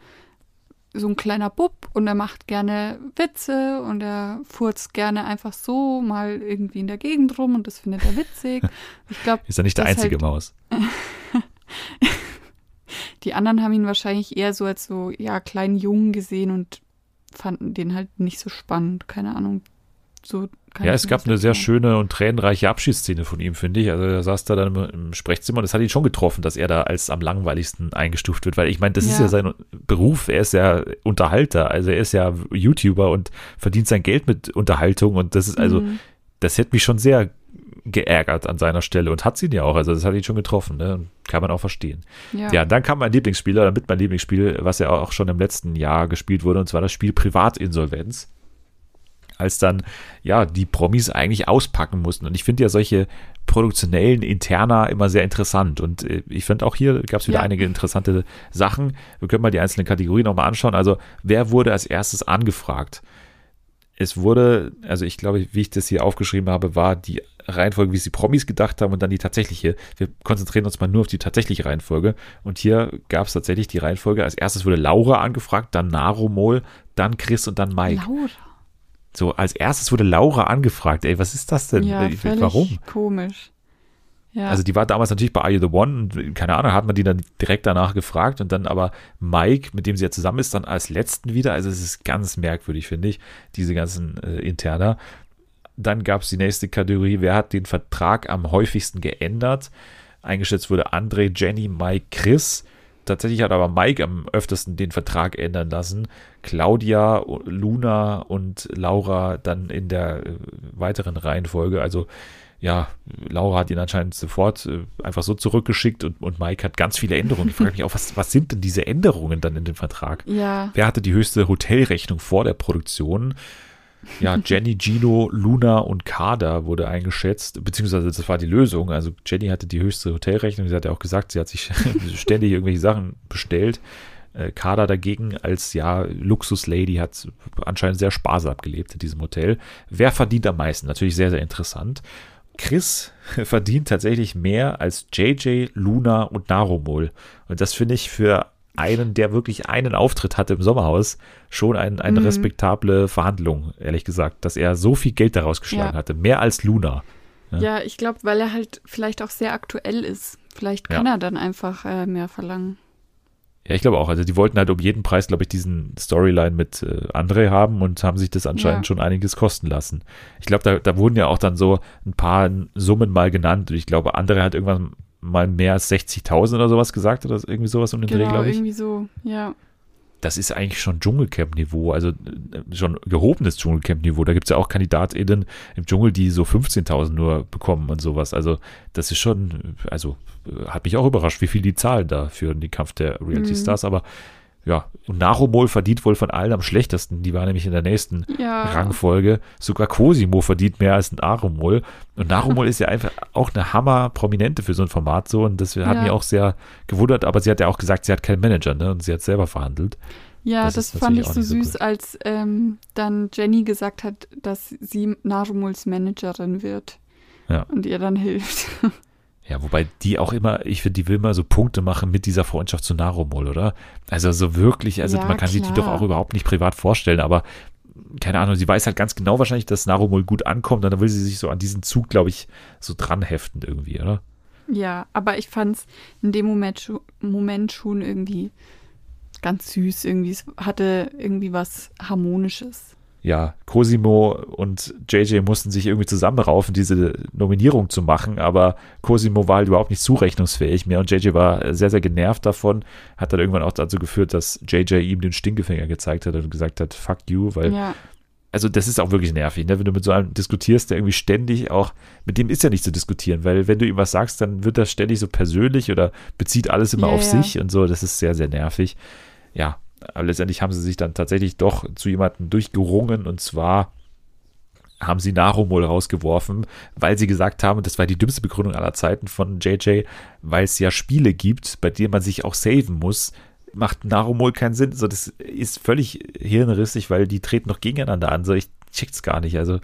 so ein kleiner Bub und er macht gerne Witze und er furzt gerne einfach so mal irgendwie in der Gegend rum und das findet er witzig. Ich glaube, Ist ja nicht der Das einzige halt- Maus. die anderen haben ihn wahrscheinlich eher so als so, ja, kleinen Jungen gesehen und fanden den halt nicht so spannend. Keine Ahnung. So kann Ja, es gab eine sehr schöne und tränenreiche Abschiedsszene von ihm, finde ich. Also er saß da dann im, im Sprechzimmer und es hat ihn schon getroffen, dass er da als am langweiligsten eingestuft wird, weil ich meine, das ist Ja. ja sein Beruf, er ist ja Unterhalter, also er ist ja YouTuber und verdient sein Geld mit Unterhaltung und das ist also, Mhm. das hätte mich schon sehr geärgert an seiner Stelle und hat ihn ja auch, also das hat ihn schon getroffen, ne? Kann man auch verstehen. Ja. Ja, dann kam mein Lieblingsspieler, damit mein Lieblingsspiel, was ja auch schon im letzten Jahr gespielt wurde, und zwar das Spiel Privatinsolvenz. Als dann ja die Promis eigentlich auspacken mussten. Und ich finde ja solche produktionellen Interna immer sehr interessant. Und äh, ich finde auch hier gab es wieder Ja. einige interessante Sachen. Wir können mal die einzelnen Kategorien nochmal anschauen. Also wer wurde als erstes angefragt? Es wurde, also ich glaube, wie ich das hier aufgeschrieben habe, war die Reihenfolge, wie es die Promis gedacht haben und dann die tatsächliche. Wir konzentrieren uns mal nur auf die tatsächliche Reihenfolge. Und hier gab es tatsächlich die Reihenfolge. Als erstes wurde Laura angefragt, dann Naromol, dann Chris und dann Mike. Laura. So, als erstes wurde Laura angefragt. Ey, was ist das denn? Ja, völlig Warum? komisch. Ja. Also die war damals natürlich bei Are You The One und keine Ahnung, hat man die dann direkt danach gefragt und dann aber Mike, mit dem sie ja zusammen ist, dann als letzten wieder. Also es ist ganz merkwürdig, finde ich, diese ganzen äh, Interner. Dann gab es die nächste Kategorie, wer hat den Vertrag am häufigsten geändert? Eingeschätzt wurde André, Jenny, Mike, Chris. Tatsächlich hat aber Mike am öftesten den Vertrag ändern lassen. Claudia, Luna und Laura dann in der äh, weiteren Reihenfolge. Also ja, Laura hat ihn anscheinend sofort äh, einfach so zurückgeschickt und, und Mike hat ganz viele Änderungen. Ich frage mich auch, was, was sind denn diese Änderungen dann in dem Vertrag? ja. Wer hatte die höchste Hotelrechnung vor der Produktion? Ja, Jenny, Gino, Luna und Kader wurde eingeschätzt, beziehungsweise das war die Lösung. Also Jenny hatte die höchste Hotelrechnung. Sie hat ja auch gesagt, sie hat sich ständig irgendwelche Sachen bestellt. Äh, Kader dagegen als ja Luxuslady hat anscheinend sehr sparsam gelebt in diesem Hotel. Wer verdient am meisten? Natürlich sehr, sehr interessant. Chris verdient tatsächlich mehr als JJ, Luna und Narumol. Und das finde ich für einen, der wirklich einen Auftritt hatte im Sommerhaus, schon ein, eine Mhm. respektable Verhandlung, ehrlich gesagt, dass er so viel Geld daraus geschlagen Ja. hatte. Mehr als Luna. Ja. Ja, ich glaube, weil er halt vielleicht auch sehr aktuell ist. Vielleicht kann Ja. er dann einfach äh, mehr verlangen. Ja, ich glaube auch. Also die wollten halt um jeden Preis, glaube ich, diesen Storyline mit äh, André haben und haben sich das anscheinend Ja. schon einiges kosten lassen. Ich glaube, da, da wurden ja auch dann so ein paar Summen mal genannt. Und ich glaube, André hat irgendwann mal mehr als 60.000 oder sowas gesagt oder irgendwie sowas um den Dreh, Genau, glaube ich. irgendwie so, ja. Das ist eigentlich schon Dschungelcamp-Niveau, also äh, schon gehobenes Dschungelcamp-Niveau. Da gibt es ja auch KandidatInnen im Dschungel, die so 15.000 nur bekommen und sowas. Also das ist schon, also hat mich auch überrascht, wie viel die zahlen da für den Kampf der Reality Mhm. Stars. Aber ja, und Naromol verdient wohl von allen am schlechtesten. Die war nämlich in der nächsten Ja. Rangfolge. Sogar Cosimo verdient mehr als Narumol. Und Narumol ist ja einfach auch eine Hammer-Prominente für so ein Format so. Und das hat Ja. mich auch sehr gewundert. Aber sie hat ja auch gesagt, sie hat keinen Manager, ne? Und sie hat selber verhandelt. Ja, Das das, fand ich so süß, gut. als ähm, dann Jenny gesagt hat, dass sie Narumuls Managerin wird. Ja. Und ihr dann hilft. Ja, wobei die auch immer, ich finde, die will mal so Punkte machen mit dieser Freundschaft zu Narumol, oder? Also so wirklich, also Ja, man kann sich die doch klar. auch überhaupt nicht privat vorstellen, aber keine Ahnung, sie weiß halt ganz genau wahrscheinlich, dass Narumol gut ankommt und dann will sie sich so an diesen Zug, glaube ich, so dran heften irgendwie, oder? Ja, aber ich fand es in dem Moment, Moment schon irgendwie ganz süß. Irgendwie. Es hatte irgendwie was Harmonisches. Ja, Cosimo und JJ mussten sich irgendwie zusammenraufen, diese Nominierung zu machen, aber Cosimo war halt überhaupt nicht zurechnungsfähig mehr und JJ war sehr, sehr genervt davon, hat dann irgendwann auch dazu geführt, dass JJ ihm den Stinkefinger gezeigt hat und gesagt hat, fuck you, weil, Ja, also das ist auch wirklich nervig, ne? wenn du mit so einem diskutierst, der irgendwie ständig auch, mit dem ist ja nicht zu diskutieren, weil wenn du ihm was sagst, dann wird das ständig so persönlich oder bezieht alles immer Ja, auf ja. sich und so, das ist sehr, sehr nervig. Ja, aber letztendlich haben sie sich dann tatsächlich doch zu jemandem durchgerungen und zwar haben sie Narumol rausgeworfen, weil sie gesagt haben, das war die dümmste Begründung aller Zeiten von JJ, weil es ja Spiele gibt, bei denen man sich auch saven muss, macht Narumol keinen Sinn. So, das ist völlig hirnrissig, weil die treten noch gegeneinander an. So, ich check's gar nicht. Also,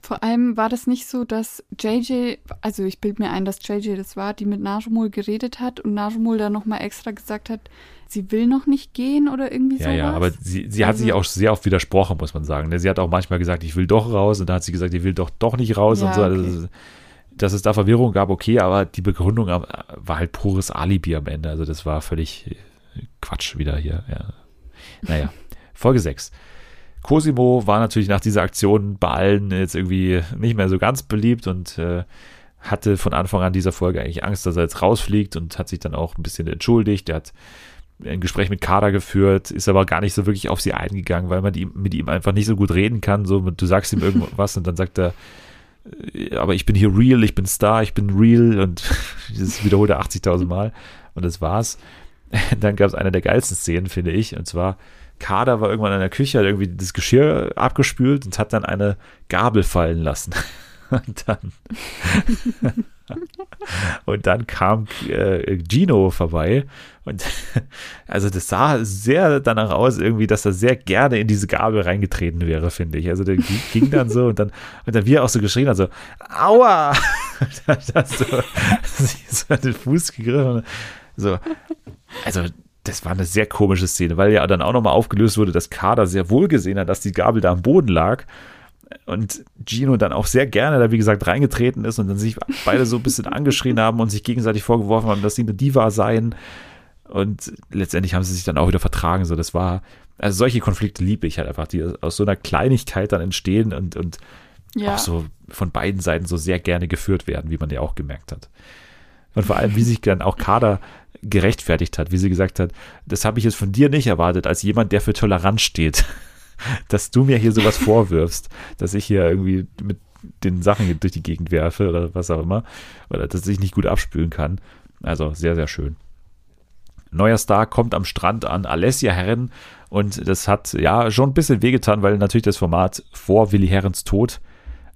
vor allem war das nicht so, dass JJ, also ich bilde mir ein, dass JJ das war, die mit Najmul geredet hat und Najmul dann nochmal extra gesagt hat, sie will noch nicht gehen oder irgendwie ja, sowas. ja, aber sie, sie hat Also- sich auch sehr oft widersprochen, muss man sagen. ne? Sie hat auch manchmal gesagt, ich will doch raus und dann hat sie gesagt, ich will doch doch nicht raus Ja, und so. okay. Also, dass es da Verwirrung gab, okay, aber die Begründung war halt pures Alibi am Ende. Also das war völlig äh, Quatsch wieder hier. Ja. Naja, Folge 6. Cosimo war natürlich nach dieser Aktion bei allen jetzt irgendwie nicht mehr so ganz beliebt und äh, hatte von Anfang an dieser Folge eigentlich Angst, dass er jetzt rausfliegt und hat sich dann auch ein bisschen entschuldigt. Er hat ein Gespräch mit Kader geführt, ist aber gar nicht so wirklich auf sie eingegangen, weil man die, mit ihm einfach nicht so gut reden kann. So, du sagst ihm irgendwas und dann sagt er, äh, aber ich bin hier real, ich bin Star, ich bin real und das wiederholt er 80.000 Mal und das war's. Dann gab es eine der geilsten Szenen, finde ich, und zwar Kader war irgendwann in der Küche, hat irgendwie das Geschirr abgespült und hat dann eine Gabel fallen lassen. Und dann, und dann kam äh, Gino vorbei und also das sah sehr danach aus, irgendwie, dass er sehr gerne in diese Gabel reingetreten wäre, finde ich. Also der ging dann so und dann, und dann wie er auch so geschrien hat, so, aua! hat so, so den Fuß gegriffen. So, also das war eine sehr komische Szene, weil ja dann auch nochmal aufgelöst wurde, dass Kader sehr wohl gesehen hat, dass die Gabel da am Boden lag und Gino dann auch sehr gerne da, wie gesagt, reingetreten ist und dann sich beide so ein bisschen angeschrien haben und sich gegenseitig vorgeworfen haben, dass sie eine Diva seien. Und letztendlich haben sie sich dann auch wieder vertragen. So, das war, also solche Konflikte liebe ich halt einfach, die aus so einer Kleinigkeit dann entstehen und, und Ja. auch so von beiden Seiten so sehr gerne geführt werden, wie man ja auch gemerkt hat. Und vor allem, wie sich dann auch Kader gerechtfertigt hat, wie sie gesagt hat, das habe ich jetzt von dir nicht erwartet, als jemand, der für Toleranz steht, dass du mir hier sowas vorwirfst, dass ich hier irgendwie mit den Sachen durch die Gegend werfe oder was auch immer, oder dass ich nicht gut abspülen kann. Also sehr, sehr schön. Neuer Star kommt am Strand an, Alessia Herren, und das hat ja schon ein bisschen wehgetan, weil natürlich das Format vor Willi Herrens Tod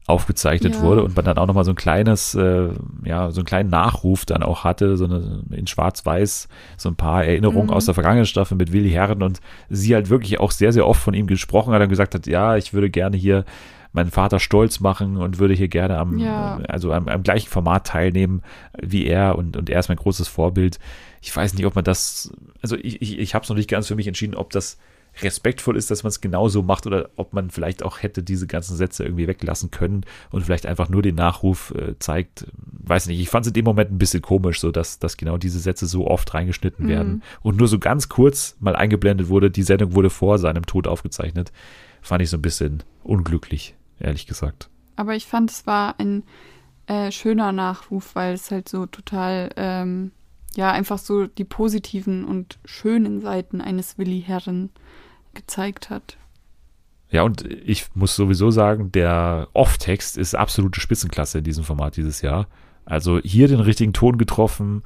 aufgezeichnet Ja. wurde und man dann auch nochmal so ein kleines, äh, ja, so einen kleinen Nachruf dann auch hatte, so eine, in Schwarz-Weiß, so ein paar Erinnerungen Mhm. aus der vergangenen Staffel mit Willi Herren und sie halt wirklich auch sehr, sehr oft von ihm gesprochen hat und gesagt hat, ja, ich würde gerne hier meinen Vater stolz machen und würde hier gerne am, Ja. also am, am gleichen Format teilnehmen wie er und, und er ist mein großes Vorbild. Ich weiß nicht, ob man das, also ich, ich, ich habe es noch nicht ganz für mich entschieden, ob das respektvoll ist, dass man es genauso macht oder ob man vielleicht auch hätte diese ganzen Sätze irgendwie weglassen können und vielleicht einfach nur den Nachruf äh, zeigt. Weiß nicht, ich fand es in dem Moment ein bisschen komisch, so dass, dass genau diese Sätze so oft reingeschnitten Mhm. werden und nur so ganz kurz mal eingeblendet wurde, die Sendung wurde vor seinem Tod aufgezeichnet. Fand ich so ein bisschen unglücklich, ehrlich gesagt. Aber ich fand, es war ein äh, schöner Nachruf, weil es halt so total, ähm, ja, einfach so die positiven und schönen Seiten eines Willi Herren gezeigt hat. Ja, und ich muss sowieso sagen, der Off-Text ist absolute Spitzenklasse in diesem Format dieses Jahr. Also hier den richtigen Ton getroffen,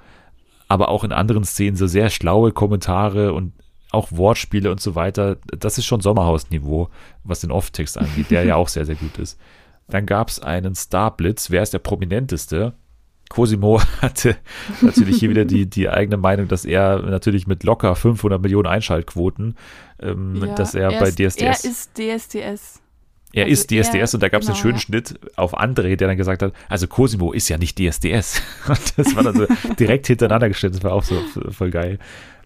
aber auch in anderen Szenen so sehr schlaue Kommentare und auch Wortspiele und so weiter. Das ist schon Sommerhausniveau, was den Off-Text angeht, der ja auch sehr, sehr gut ist. Dann gab es einen Starblitz. Wer ist der prominenteste? Cosimo hatte natürlich hier wieder die, die eigene Meinung, dass er natürlich mit locker 500 Millionen Einschaltquoten, ähm, Ja, dass er, bei ist, DSDS. Er ist DSDS. Er Also ist DSDS er- und da gab es einen genau, schönen ja. Schnitt auf André, der dann gesagt hat, also Cosimo ist ja nicht DSDS. Und das war dann so direkt hintereinander gestellt, das war auch so voll geil.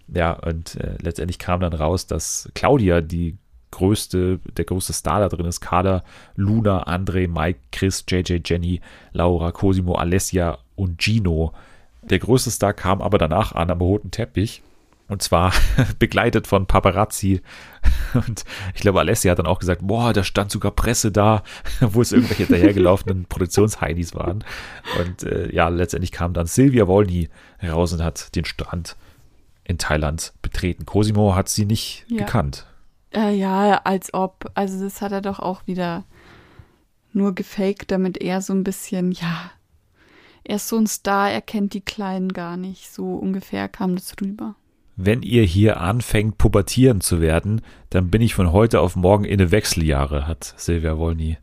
Ja, und äh, letztendlich kam dann raus, dass Claudia die größte, der größte Star da drin ist. Kader, Luna, André, Mike, Chris, JJ, Jenny, Laura, Cosimo, Alessia und Gino. Der größte Star kam aber danach an am roten Teppich. Und zwar begleitet von Paparazzi. Und ich glaube, Alessia hat dann auch gesagt, boah, da stand sogar Presse da, wo es irgendwelche hinterhergelaufenen Produktionsheinis waren. Und äh, ja, letztendlich kam dann Silvia Wolny raus und hat den Strand in Thailand betreten. Cosimo hat sie nicht Ja. gekannt. Äh, ja, als ob. Also das hat er doch auch wieder nur gefaked, damit er so ein bisschen, ja, er ist so ein Star, er kennt die Kleinen gar nicht. So ungefähr kam das rüber. Wenn ihr hier anfängt, pubertieren zu werden, dann bin ich von heute auf morgen in eine Wechseljahre, hat Silvia Wolny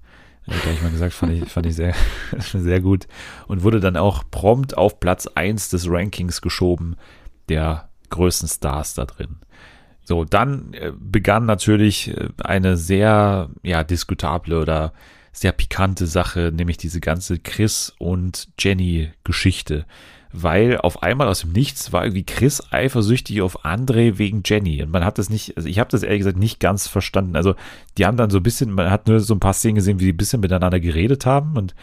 äh, gleich mal gesagt, fand ich, fand ich sehr, sehr gut. Und wurde dann auch prompt auf Platz 1 des Rankings geschoben, der größten Stars da drin. So, dann äh, begann natürlich äh, eine sehr, ja, diskutable oder sehr pikante Sache, nämlich diese ganze Chris und Jenny Geschichte. Weil auf einmal aus dem Nichts war irgendwie Chris eifersüchtig auf André wegen Jenny. Und man hat das nicht, also ich habe das ehrlich gesagt nicht ganz verstanden. Also die haben dann so ein bisschen, man hat nur so ein paar Szenen gesehen, wie die ein bisschen miteinander geredet haben und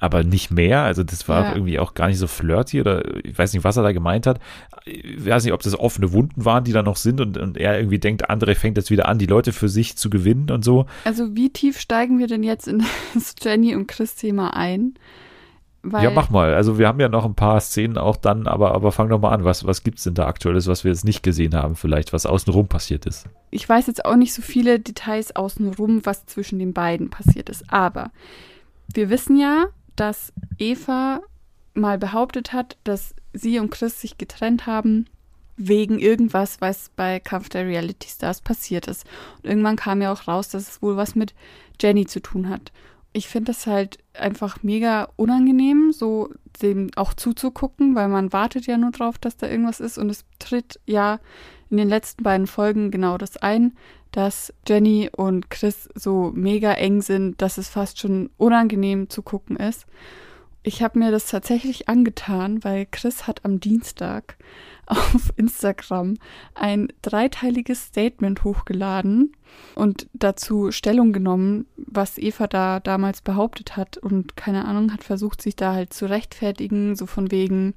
aber nicht mehr. Also das war Ja. irgendwie auch gar nicht so flirty oder ich weiß nicht, was er da gemeint hat. Ich weiß nicht, ob das offene Wunden waren, die da noch sind und, und er irgendwie denkt, André fängt jetzt wieder an, die Leute für sich zu gewinnen und so. Also wie tief steigen wir denn jetzt in das Jenny und Chris-Thema ein? Weil, ja, mach mal. Also wir haben ja noch ein paar Szenen auch dann, aber, aber fang doch mal an. Was, was gibt's denn da aktuelles, was wir jetzt nicht gesehen haben, vielleicht, was außenrum passiert ist? ich weiß jetzt auch nicht so viele Details außenrum, was zwischen den beiden passiert ist. Aber wir wissen ja, dass Eva mal behauptet hat, dass sie und Chris sich getrennt haben, wegen irgendwas, was bei Kampf der Reality Stars passiert ist. Und irgendwann kam ja auch raus, dass es wohl was mit Jenny zu tun hat. Ich finde das halt einfach mega unangenehm, so dem auch zuzugucken, weil man wartet ja nur drauf, dass da irgendwas ist und es tritt ja in den letzten beiden Folgen genau das ein, dass Jenny und Chris so mega eng sind, dass es fast schon unangenehm zu gucken ist. Ich habe mir das tatsächlich angetan, weil Chris hat am Dienstag auf Instagram ein dreiteiliges Statement hochgeladen und dazu Stellung genommen, was Eva da damals behauptet hat und keine Ahnung, hat versucht, sich da halt zu rechtfertigen, so von wegen,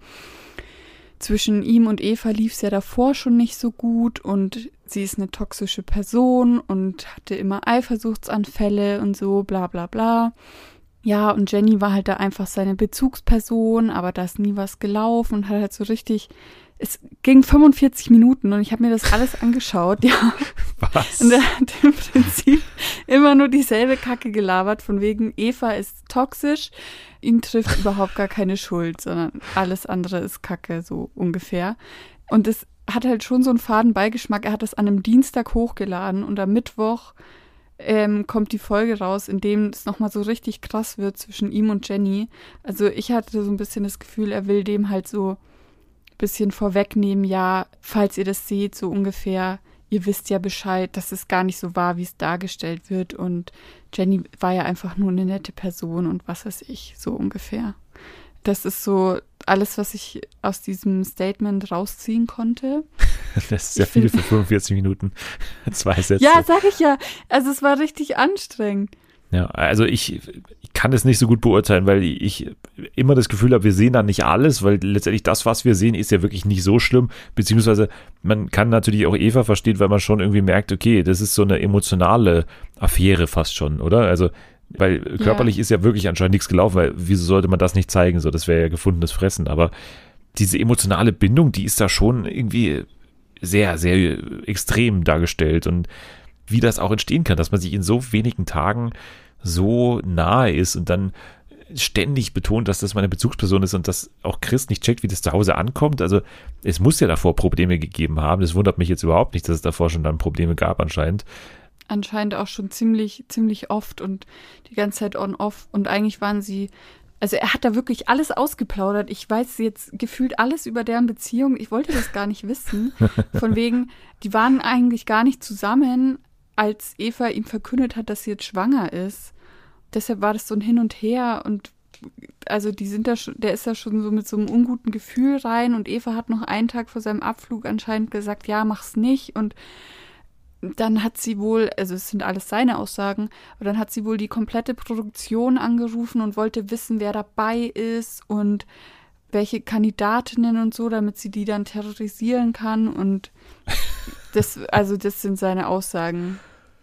zwischen ihm und Eva lief es ja davor schon nicht so gut und sie ist eine toxische Person und hatte immer Eifersuchtsanfälle und so, bla bla bla. Ja, und Jenny war halt da einfach seine Bezugsperson, aber da ist nie was gelaufen und hat halt so richtig. Es ging 45 Minuten und ich habe mir das alles angeschaut, ja. Was? Und er hat im Prinzip immer nur dieselbe Kacke gelabert, von wegen Eva ist toxisch, ihn trifft überhaupt gar keine Schuld, sondern alles andere ist Kacke, so ungefähr. Und es hat halt schon so einen faden Beigeschmack. Er hat das an einem Dienstag hochgeladen und am Mittwoch ähm, kommt die Folge raus, in dem es nochmal so richtig krass wird zwischen ihm und Jenny. Also ich hatte so ein bisschen das Gefühl, er will dem halt so bisschen vorwegnehmen, ja, falls ihr das seht, so ungefähr, ihr wisst ja Bescheid, dass es gar nicht so war, wie es dargestellt wird. Und Jenny war ja einfach nur eine nette Person und was weiß ich, so ungefähr. Das ist so alles, was ich aus diesem Statement rausziehen konnte. Das ist sehr Ich viel für 45 Minuten. Zwei Sätze. Ja, sag ich ja. Also es war richtig anstrengend. Ja, also ich kann es nicht so gut beurteilen, weil ich immer das Gefühl habe, wir sehen da nicht alles, weil letztendlich das, was wir sehen, ist ja wirklich nicht so schlimm, beziehungsweise man kann natürlich auch Eva verstehen, weil man schon irgendwie merkt, okay, das ist so eine emotionale Affäre fast schon, oder? Also, weil körperlich ist ja wirklich anscheinend nichts gelaufen, weil wieso sollte man das nicht zeigen? So, das wäre ja gefundenes Fressen, aber diese emotionale Bindung, die ist da schon irgendwie sehr, sehr extrem dargestellt und wie das auch entstehen kann, dass man sich in so wenigen Tagen so nahe ist und dann ständig betont, dass das meine Bezugsperson ist und dass auch Chris nicht checkt, wie das zu Hause ankommt. Also es muss ja davor Probleme gegeben haben. Das wundert mich jetzt überhaupt nicht, dass es davor schon dann Probleme gab anscheinend. Anscheinend auch schon ziemlich, ziemlich oft und die ganze Zeit on-off. Und eigentlich waren sie, also er hat da wirklich alles ausgeplaudert. Ich weiß jetzt gefühlt alles über deren Beziehung. Ich wollte das gar nicht wissen. Von wegen, die waren eigentlich gar nicht zusammen, als Eva ihm verkündet hat, dass sie jetzt schwanger ist. Deshalb war das so ein Hin und Her und also die sind da schon, der ist da schon so mit so einem unguten Gefühl rein und Eva hat noch einen Tag vor seinem Abflug anscheinend gesagt, ja, mach's nicht und dann hat sie wohl, also es sind alles seine Aussagen, aber dann hat sie wohl die komplette Produktion angerufen und wollte wissen, wer dabei ist und welche Kandidatinnen und so, damit sie die dann terrorisieren kann und das, also das sind seine Aussagen,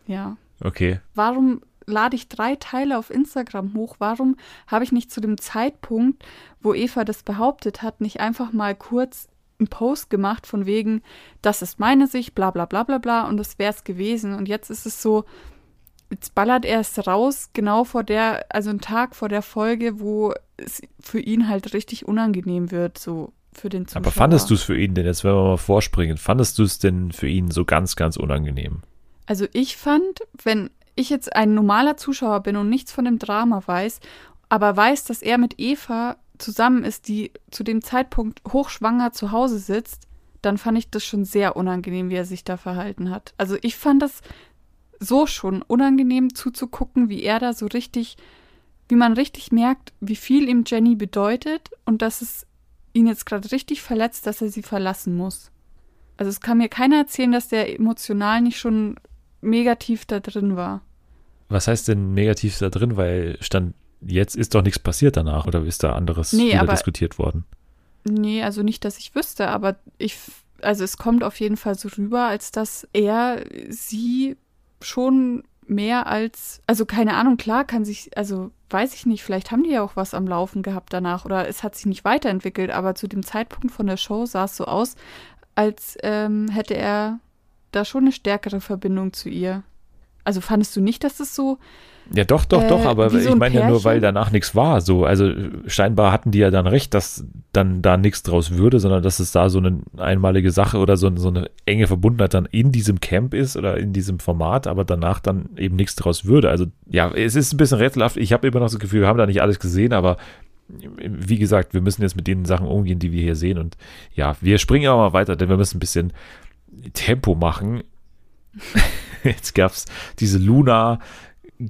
ja. Okay. Warum lade ich drei Teile auf Instagram hoch? Warum habe ich nicht zu dem Zeitpunkt, wo Eva das behauptet hat, nicht einfach mal kurz einen Post gemacht von wegen, das ist meine Sicht, bla bla bla bla bla und das wäre es gewesen. Und jetzt ist es so, jetzt ballert er es raus, genau vor der, also einen Tag vor der Folge, wo es für ihn halt richtig unangenehm wird, so für den Zuschauer. Aber fandest du es für ihn denn, jetzt wenn wir mal vorspringen, fandest du es denn für ihn so ganz, ganz unangenehm? Also ich fand, wenn ich jetzt ein normaler Zuschauer bin und nichts von dem Drama weiß, aber weiß, dass er mit Eva zusammen ist, die zu dem Zeitpunkt hochschwanger zu Hause sitzt, dann fand ich das schon sehr unangenehm, wie er sich da verhalten hat. Also ich fand das so schon unangenehm zuzugucken, wie er da so richtig, wie man richtig merkt, wie viel ihm Jenny bedeutet und dass es ihn jetzt gerade richtig verletzt, dass er sie verlassen muss. Also es kann mir keiner erzählen, dass der emotional nicht schon negativ da drin war. Was heißt denn negativ da drin? Weil stand jetzt ist doch nichts passiert danach oder ist da anderes Nee, wieder aber- diskutiert worden? Nee, also nicht, dass ich wüsste, aber ich, also es kommt auf jeden Fall so rüber, als dass er sie schon mehr als, also keine Ahnung, klar kann sich, also weiß ich nicht, vielleicht haben die ja auch was am Laufen gehabt danach oder es hat sich nicht weiterentwickelt, aber zu dem Zeitpunkt von der Show sah es so aus, als ähm, hätte er da schon eine stärkere Verbindung zu ihr. Also fandest du nicht, dass das so Ja, doch, doch, Äh, doch, aber so ich ein meine ja nur, weil danach nichts war. So, also scheinbar hatten die ja dann recht, dass dann da nichts draus würde, sondern dass es da so eine einmalige Sache oder so, so eine enge Verbundenheit dann in diesem Camp ist oder in diesem Format, aber danach dann eben nichts draus würde. Also ja, es ist ein bisschen rätselhaft. Ich habe immer noch das Gefühl, wir haben da nicht alles gesehen, aber wie gesagt, wir müssen jetzt mit den Sachen umgehen, die wir hier sehen. Und ja, wir springen aber mal weiter, denn wir müssen ein bisschen Tempo machen. Jetzt gab es diese Luna,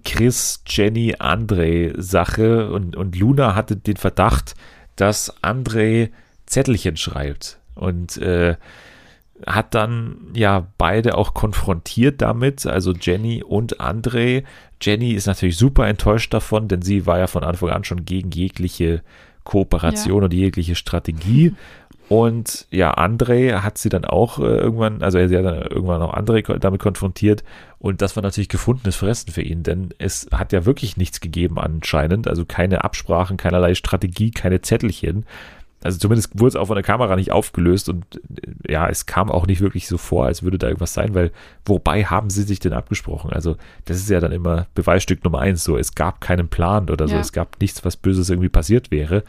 Chris, Jenny, André Sache und, und Luna hatte den Verdacht, dass André Zettelchen schreibt und äh, hat dann ja beide auch konfrontiert damit, also Jenny und André. Jenny ist natürlich super enttäuscht davon, denn sie war ja von Anfang an schon gegen jegliche Kooperation und jegliche Strategie. Und ja, André hat sie dann auch äh, irgendwann, also sie hat dann irgendwann auch André damit konfrontiert. Und das war natürlich gefundenes Fressen für ihn, denn es hat ja wirklich nichts gegeben anscheinend. Also keine Absprachen, keinerlei Strategie, keine Zettelchen. Also zumindest wurde es auch von der Kamera nicht aufgelöst und äh, ja, es kam auch nicht wirklich so vor, als würde da irgendwas sein, weil wobei haben sie sich denn abgesprochen? Also das ist ja dann immer Beweisstück Nummer eins so. Es gab keinen Plan oder so, Ja. es gab nichts, was Böses irgendwie passiert wäre.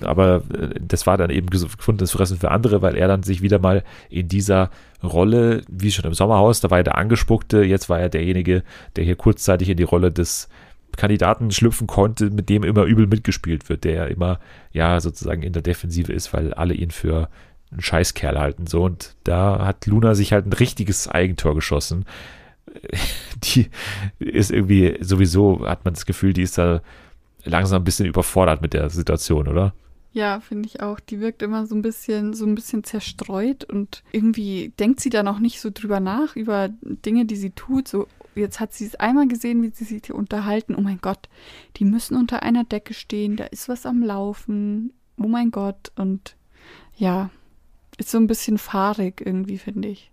Aber äh, das war dann eben gefundenes Fressen für andere, weil er dann sich wieder mal in dieser Rolle, wie schon im Sommerhaus, da war er der Angespuckte, jetzt war er derjenige, der hier kurzzeitig in die Rolle des Kandidaten schlüpfen konnte, mit dem immer übel mitgespielt wird, der immer, ja, sozusagen in der Defensive ist, weil alle ihn für einen Scheißkerl halten. So, und da hat Luna sich halt ein richtiges Eigentor geschossen. Die ist irgendwie sowieso, hat man das Gefühl, die ist da langsam ein bisschen überfordert mit der Situation, oder? Ja, finde ich auch. Die wirkt immer so ein bisschen, so ein bisschen zerstreut und irgendwie denkt sie dann auch nicht so drüber nach, über Dinge, die sie tut. So, jetzt hat sie es einmal gesehen, wie sie sich hier unterhalten. Oh mein Gott, die müssen unter einer Decke stehen, da ist was am Laufen. Oh mein Gott. Und ja, ist so ein bisschen fahrig irgendwie, finde ich.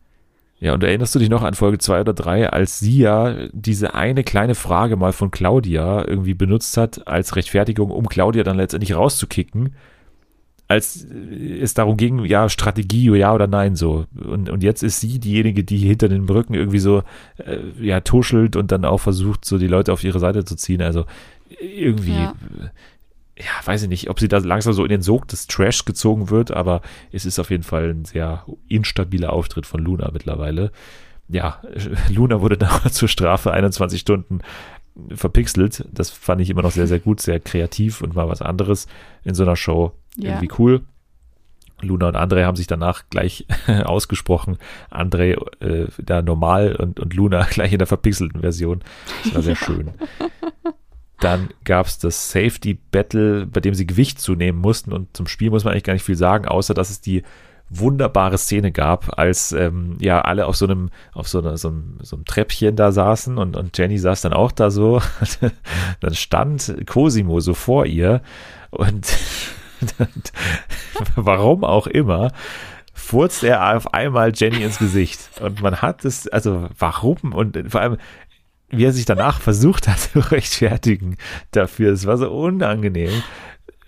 Ja, und erinnerst du dich noch an Folge 2 oder 3, als sie ja diese eine kleine Frage mal von Claudia irgendwie benutzt hat als Rechtfertigung, um Claudia dann letztendlich rauszukicken, als es darum ging, ja, Strategie, ja oder nein, so. Und, und jetzt ist sie diejenige, die hinter den Brücken irgendwie so, äh, ja, tuschelt und dann auch versucht, so die Leute auf ihre Seite zu ziehen. Also irgendwie, Ja. Ja, weiß ich nicht, ob sie da langsam so in den Sog des Trash gezogen wird, aber es ist auf jeden Fall ein sehr instabiler Auftritt von Luna mittlerweile. Ja, Luna wurde dann zur Strafe 21 Stunden verpixelt. Das fand ich immer noch sehr, sehr gut, sehr kreativ und mal was anderes in so einer Show. Ja. Irgendwie cool. Luna und André haben sich danach gleich ausgesprochen. André äh, da normal und, und Luna gleich in der verpixelten Version. Das war sehr schön. Dann gab es das Safety Battle, bei dem sie Gewicht zunehmen mussten. Und zum Spiel muss man eigentlich gar nicht viel sagen, außer dass es die wunderbare Szene gab, als ähm, ja alle auf so einem, auf so, einer, so, einem, so einem Treppchen da saßen und, und Jenny saß dann auch da so. dann stand Cosimo so vor ihr und warum auch immer, furzt er auf einmal Jenny ins Gesicht. Und man hat es, also warum? Und vor allem, wie er sich danach versucht hat zu rechtfertigen dafür. Es war so unangenehm,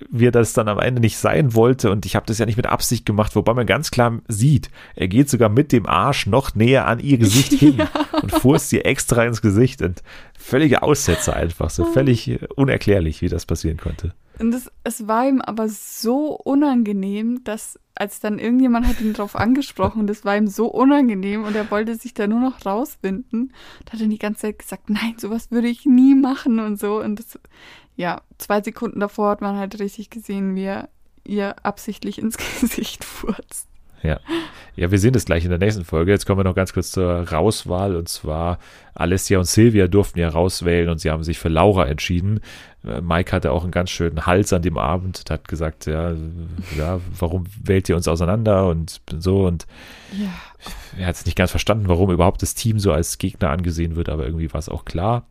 wie er das dann am Ende nicht sein wollte. Und ich habe das ja nicht mit Absicht gemacht, wobei man ganz klar sieht, er geht sogar mit dem Arsch noch näher an ihr Gesicht hin und furzt ihr extra ins Gesicht. Und völlige Aussätze einfach, so völlig unerklärlich, wie das passieren konnte. Und es, es war ihm aber so unangenehm, dass als dann irgendjemand hat ihn drauf angesprochen, das war ihm so unangenehm und er wollte sich da nur noch rauswinden. Da hat er die ganze Zeit gesagt, nein, sowas würde ich nie machen und so. Und das, ja, zwei Sekunden davor hat man halt richtig gesehen, wie er ihr absichtlich ins Gesicht furzt. Ja. Ja, wir sehen das gleich in der nächsten Folge. Jetzt kommen wir noch ganz kurz zur Rauswahl. Und zwar Alessia und Silvia durften ja rauswählen und sie haben sich für Laura entschieden. Äh, Mike hatte auch einen ganz schönen Hals an dem Abend und hat gesagt, ja, ja, warum wählt ihr uns auseinander und so. Und Ja, er hat es nicht ganz verstanden, warum überhaupt das Team so als Gegner angesehen wird, aber irgendwie war es auch klar.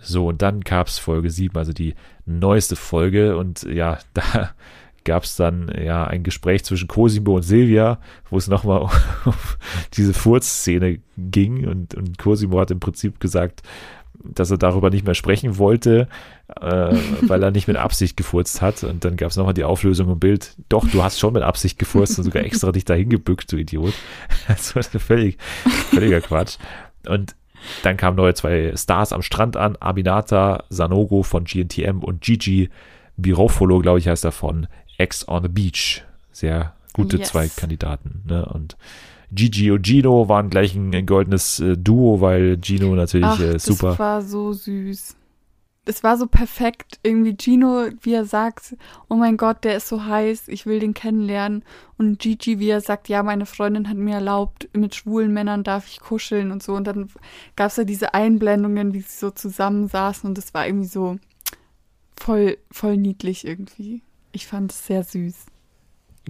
So, und dann gab es Folge 7, also die neueste Folge. Und ja, da gab es dann ja ein Gespräch zwischen Cosimo und Silvia, wo es nochmal um diese Furzszene ging. Und, und Cosimo hat im Prinzip gesagt, dass er darüber nicht mehr sprechen wollte, äh, weil er nicht mit Absicht gefurzt hat. Und dann gab es nochmal die Auflösung im Bild. Doch, du hast schon mit Absicht gefurzt und sogar extra dich dahin gebückt, du Idiot. Also völlig, völliger Quatsch. Und Dann kamen neue zwei Stars am Strand an, Aminata Sanogo von GNTM und Gigi Birofolo, glaube ich, heißt er von Ex on the Beach. Sehr gute Yes. zwei Kandidaten. Ne? Und Gigi und Gino waren gleich ein, ein goldenes äh, Duo, weil Gino natürlich Ach, äh, super. das war so süß. Es war so perfekt. Irgendwie Gino, wie er sagt, oh mein Gott, der ist so heiß, ich will den kennenlernen. Und Gigi, wie er sagt, ja, meine Freundin hat mir erlaubt, mit schwulen Männern darf ich kuscheln und so. Und dann gab es ja diese Einblendungen, wie sie so zusammensaßen und das war irgendwie so voll, voll niedlich irgendwie. Ich fand es sehr süß.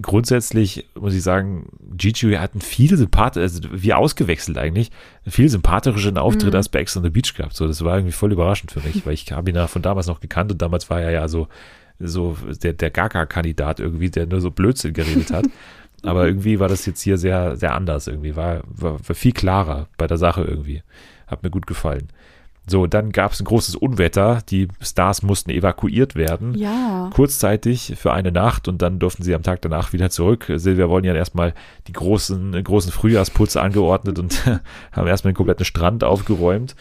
grundsätzlich muss ich sagen, Gigi hat einen viel sympathisch, also wie ausgewechselt eigentlich, einen viel sympathischeren Auftritt Mhm. als bei Ex on the Beach gehabt. So, das war irgendwie voll überraschend für mich, weil ich habe ihn ja von damals noch gekannt und damals war er ja so, so der, der Gaga-Kandidat irgendwie, der nur so Blödsinn geredet hat. Aber irgendwie war das jetzt hier sehr, sehr anders irgendwie, war, war, war viel klarer bei der Sache irgendwie. Hat mir gut gefallen. So, dann gab es ein großes Unwetter. Die Stars mussten evakuiert werden Ja. kurzzeitig für eine Nacht und dann durften sie am Tag danach wieder zurück. Silvia wollen ja erstmal die großen, großen Frühjahrsputze angeordnet und haben erstmal den kompletten Strand aufgeräumt.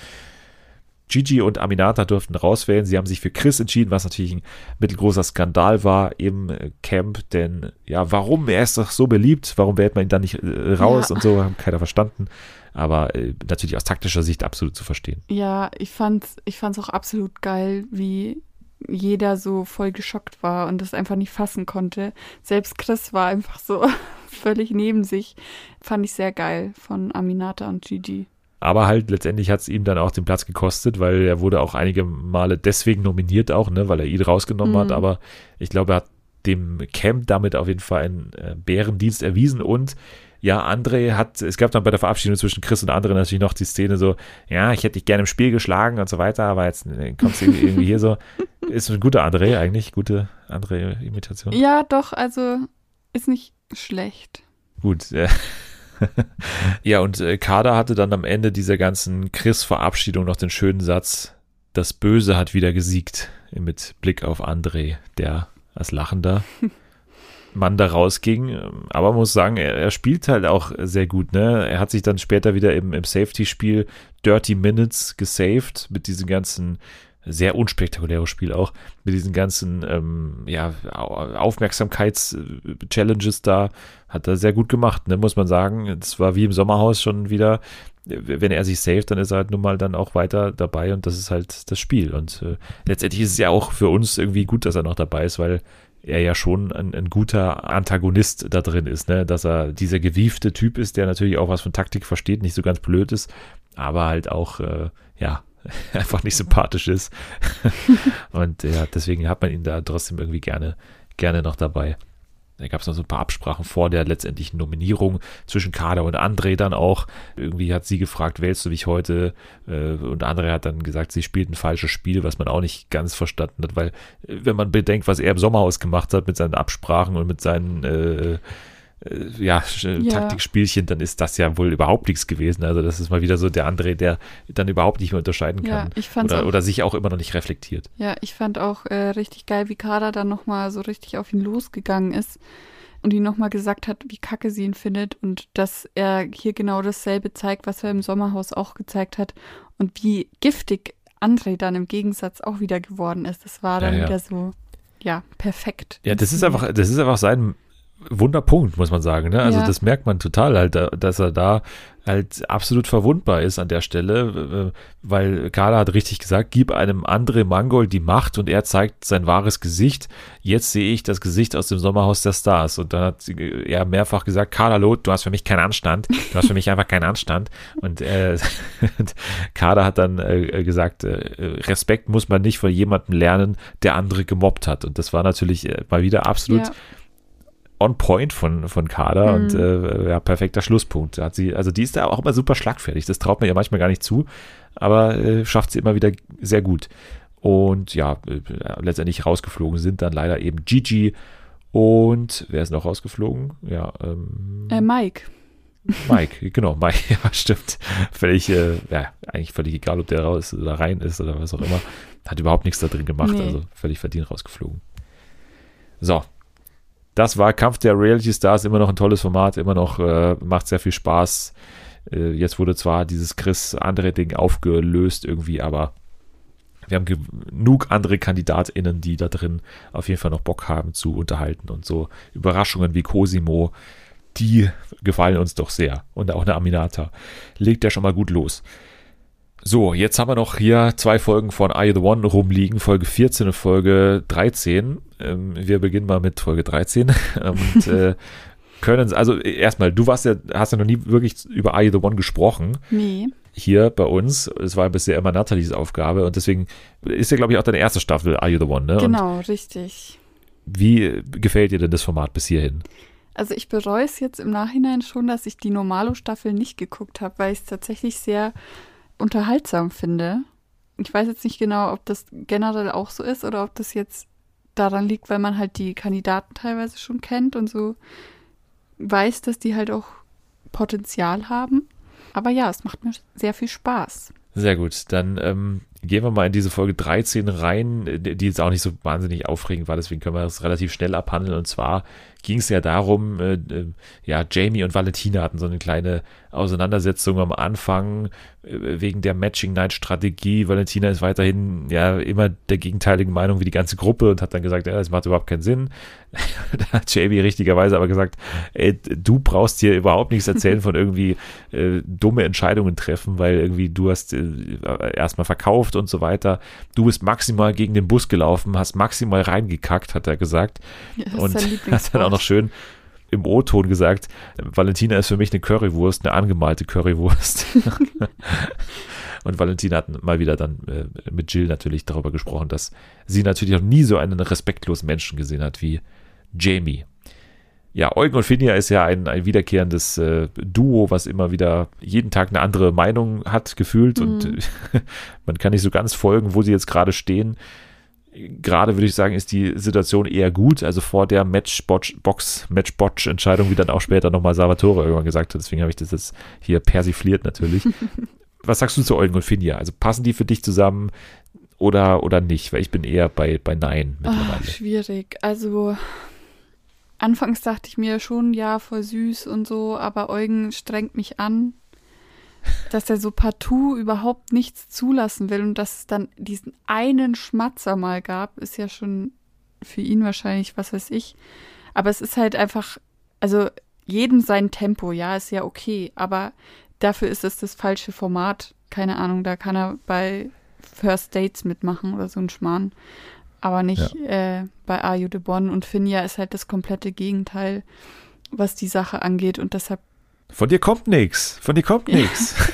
Gigi und Aminata durften rauswählen. Sie haben sich für Chris entschieden, was natürlich ein mittelgroßer Skandal war im Camp. Denn ja, warum? Er ist doch so beliebt. Warum wählt man ihn dann nicht äh, raus Ja. und so? Haben keiner verstanden. Aber äh, natürlich aus taktischer Sicht absolut zu verstehen. Ja, ich fand's, ich fand's auch absolut geil, wie jeder so voll geschockt war und das einfach nicht fassen konnte. Selbst Chris war einfach so völlig neben sich. Fand ich sehr geil von Aminata und Gigi. Aber halt letztendlich hat es ihm dann auch den Platz gekostet, weil er wurde auch einige Male deswegen nominiert auch, ne, weil er ihn rausgenommen hat. Mhm. Aber ich glaube, er hat dem Camp damit auf jeden Fall einen äh, Bärendienst erwiesen und ja, André hat, es gab dann bei der Verabschiedung zwischen Chris und André natürlich noch die Szene so, ja, ich hätte dich gerne im Spiel geschlagen und so weiter, aber jetzt äh, kommst du irgendwie hier so. Ist ein guter André eigentlich, gute André-Imitation. Ja, doch, also ist nicht schlecht. Gut. Äh, ja, und äh, Kader hatte dann am Ende dieser ganzen Chris-Verabschiedung noch den schönen Satz, das Böse hat wieder gesiegt, mit Blick auf André, der als lachender Mann da rausging. Aber muss sagen, er, er spielt halt auch sehr gut. Ne? Er hat sich dann später wieder im, im Safety-Spiel Dirty Minutes gesaved mit diesem ganzen sehr unspektakuläres Spiel auch, mit diesen ganzen ähm, ja, Au- Aufmerksamkeits-Challenges da, hat er sehr gut gemacht, ne, muss man sagen. Das war wie im Sommerhaus schon wieder, wenn er sich saved, dann ist er halt nun mal dann auch weiter dabei und das ist halt das Spiel. Und äh, letztendlich ist es ja auch für uns irgendwie gut, dass er noch dabei ist, weil er ja schon ein, ein guter Antagonist da drin ist, ne? dass er dieser gewiefte Typ ist, der natürlich auch was von Taktik versteht, nicht so ganz blöd ist, aber halt auch, äh, ja, einfach nicht sympathisch ist. und ja, deswegen hat man ihn da trotzdem irgendwie gerne, gerne noch dabei. Da gab es noch so ein paar Absprachen vor der letztendlichen Nominierung zwischen Kader und André dann auch. Irgendwie hat sie gefragt, wählst du mich heute? Äh, Und André hat dann gesagt, sie spielt ein falsches Spiel, was man auch nicht ganz verstanden hat, weil äh, wenn man bedenkt, was er im Sommerhaus gemacht hat mit seinen Absprachen und mit seinen äh, ja, Sch- Ja. Taktikspielchen, dann ist das ja wohl überhaupt nichts gewesen. Also das ist mal wieder so der André, der dann überhaupt nicht mehr unterscheiden Ja, kann. fand's oder, auch, oder sich auch immer noch nicht reflektiert. ja, ich fand auch äh, richtig geil, wie Kader dann nochmal so richtig auf ihn losgegangen ist und ihm nochmal gesagt hat, wie kacke sie ihn findet und dass er hier genau dasselbe zeigt, was er im Sommerhaus auch gezeigt hat und wie giftig André dann im Gegensatz auch wieder geworden ist. Das war dann Ja, ja. wieder so, ja, perfekt. Ja, das ist einfach, das ist einfach sein Wunderpunkt, muss man sagen. Ne? Also Ja. das merkt man total halt, da- dass er da halt absolut verwundbar ist an der Stelle, äh, weil Kader hat richtig gesagt, gib einem André Mangold die Macht und er zeigt sein wahres Gesicht. Jetzt sehe ich das Gesicht aus dem Sommerhaus der Stars. Und dann hat äh, er mehrfach gesagt, Kader Loth, du hast für mich keinen Anstand. Du hast für mich einfach keinen Anstand. Und äh, Kader hat dann äh, gesagt, äh, Respekt muss man nicht von jemandem lernen, der andere gemobbt hat. Und das war natürlich äh, mal wieder absolut Ja. On point von, von Kader Mhm. und äh, ja, perfekter Schlusspunkt. Hat sie, also die ist da auch immer super schlagfertig. Das traut man ihr manchmal gar nicht zu, aber äh, schafft sie immer wieder sehr gut. Und ja, äh, letztendlich rausgeflogen sind dann leider eben Gigi und wer ist noch rausgeflogen? Ja, ähm, Äh, Mike. Mike, genau, Mike, ja, stimmt. Völlig, äh, ja, eigentlich völlig egal, ob der raus oder rein ist oder was auch immer. Hat überhaupt nichts da drin gemacht, Nee. also völlig verdient rausgeflogen. So. Das war Kampf der Reality Stars, immer noch ein tolles Format, immer noch äh, macht sehr viel Spaß. Äh, jetzt wurde zwar dieses Chris andere Ding aufgelöst irgendwie, aber wir haben genug andere KandidatInnen, die da drin auf jeden Fall noch Bock haben zu unterhalten und so Überraschungen wie Cosimo, die gefallen uns doch sehr. Und auch eine Aminata. Legt ja schon mal gut los. So, jetzt haben wir noch hier zwei Folgen von You the One rumliegen, Folge 14 und Folge 13. Ähm, wir beginnen mal mit Folge 13 und äh, können, also erstmal, du warst ja, hast ja noch nie wirklich über Are You the One gesprochen. Nee. Hier bei uns. Es war bisher immer Nathalies Aufgabe und deswegen ist ja, glaube ich, auch deine erste Staffel Are You the One, ne? Genau, richtig. Und wie gefällt dir denn das Format bis hierhin? Also ich bereue es jetzt im Nachhinein schon, dass ich die Normalo-Staffel nicht geguckt habe, weil ich es tatsächlich sehr unterhaltsam finde. Ich weiß jetzt nicht genau, ob das generell auch so ist oder ob das jetzt daran liegt, weil man halt die Kandidaten teilweise schon kennt und so weiß, dass die halt auch Potenzial haben. Aber ja, es macht mir sehr viel Spaß. Sehr gut, dann ähm, gehen wir mal in diese Folge 13 rein, die jetzt auch nicht so wahnsinnig aufregend war, deswegen können wir das relativ schnell abhandeln. Und zwar ging es ja darum, äh, äh, ja, Jamie und Valentina hatten so eine kleine Auseinandersetzung am Anfang äh, wegen der Matching Night Strategie. Valentina ist weiterhin ja immer der gegenteiligen Meinung wie die ganze Gruppe und hat dann gesagt, ja, das macht überhaupt keinen Sinn. da hat Jamie richtigerweise aber gesagt, ey, du brauchst hier überhaupt nichts erzählen von irgendwie äh, dumme Entscheidungen treffen, weil irgendwie du hast äh, erstmal verkauft und so weiter. Du bist maximal gegen den Bus gelaufen, hast maximal reingekackt, hat er gesagt. Ja, das und hat dann auch noch schön im O-Ton gesagt, Valentina ist für mich eine Currywurst, eine angemalte Currywurst. und Valentina hat mal wieder dann äh, mit Jill natürlich darüber gesprochen, dass sie natürlich noch nie so einen respektlosen Menschen gesehen hat wie Jamie. Ja, Eugen und Finja ist ja ein, ein wiederkehrendes äh, Duo, was immer wieder jeden Tag eine andere Meinung hat, gefühlt. Mhm. Und man kann nicht so ganz folgen, wo sie jetzt gerade stehen gerade würde ich sagen, ist die Situation eher gut. Also vor der Matchbox, Matchbotch-Entscheidung, wie dann auch später nochmal Salvatore irgendwann gesagt hat. Deswegen habe ich das jetzt hier persifliert natürlich. Was sagst du zu Eugen und Finja? Also passen die für dich zusammen oder, oder nicht? Weil ich bin eher bei, bei Nein mittlerweile. Oh, schwierig. Also anfangs dachte ich mir schon, ja, voll süß und so, aber Eugen strengt mich an dass er so partout überhaupt nichts zulassen will und dass es dann diesen einen Schmatzer mal gab, ist ja schon für ihn wahrscheinlich, was weiß ich. Aber es ist halt einfach, also jedem sein Tempo, ja, ist ja okay, aber dafür ist es das falsche Format. Keine Ahnung, da kann er bei First Dates mitmachen oder so ein Schmarrn. Aber nicht äh, bei Are You the Bonn und Finja ist halt das komplette Gegenteil, was die Sache angeht und deshalb Von dir kommt nichts. Von dir kommt nichts.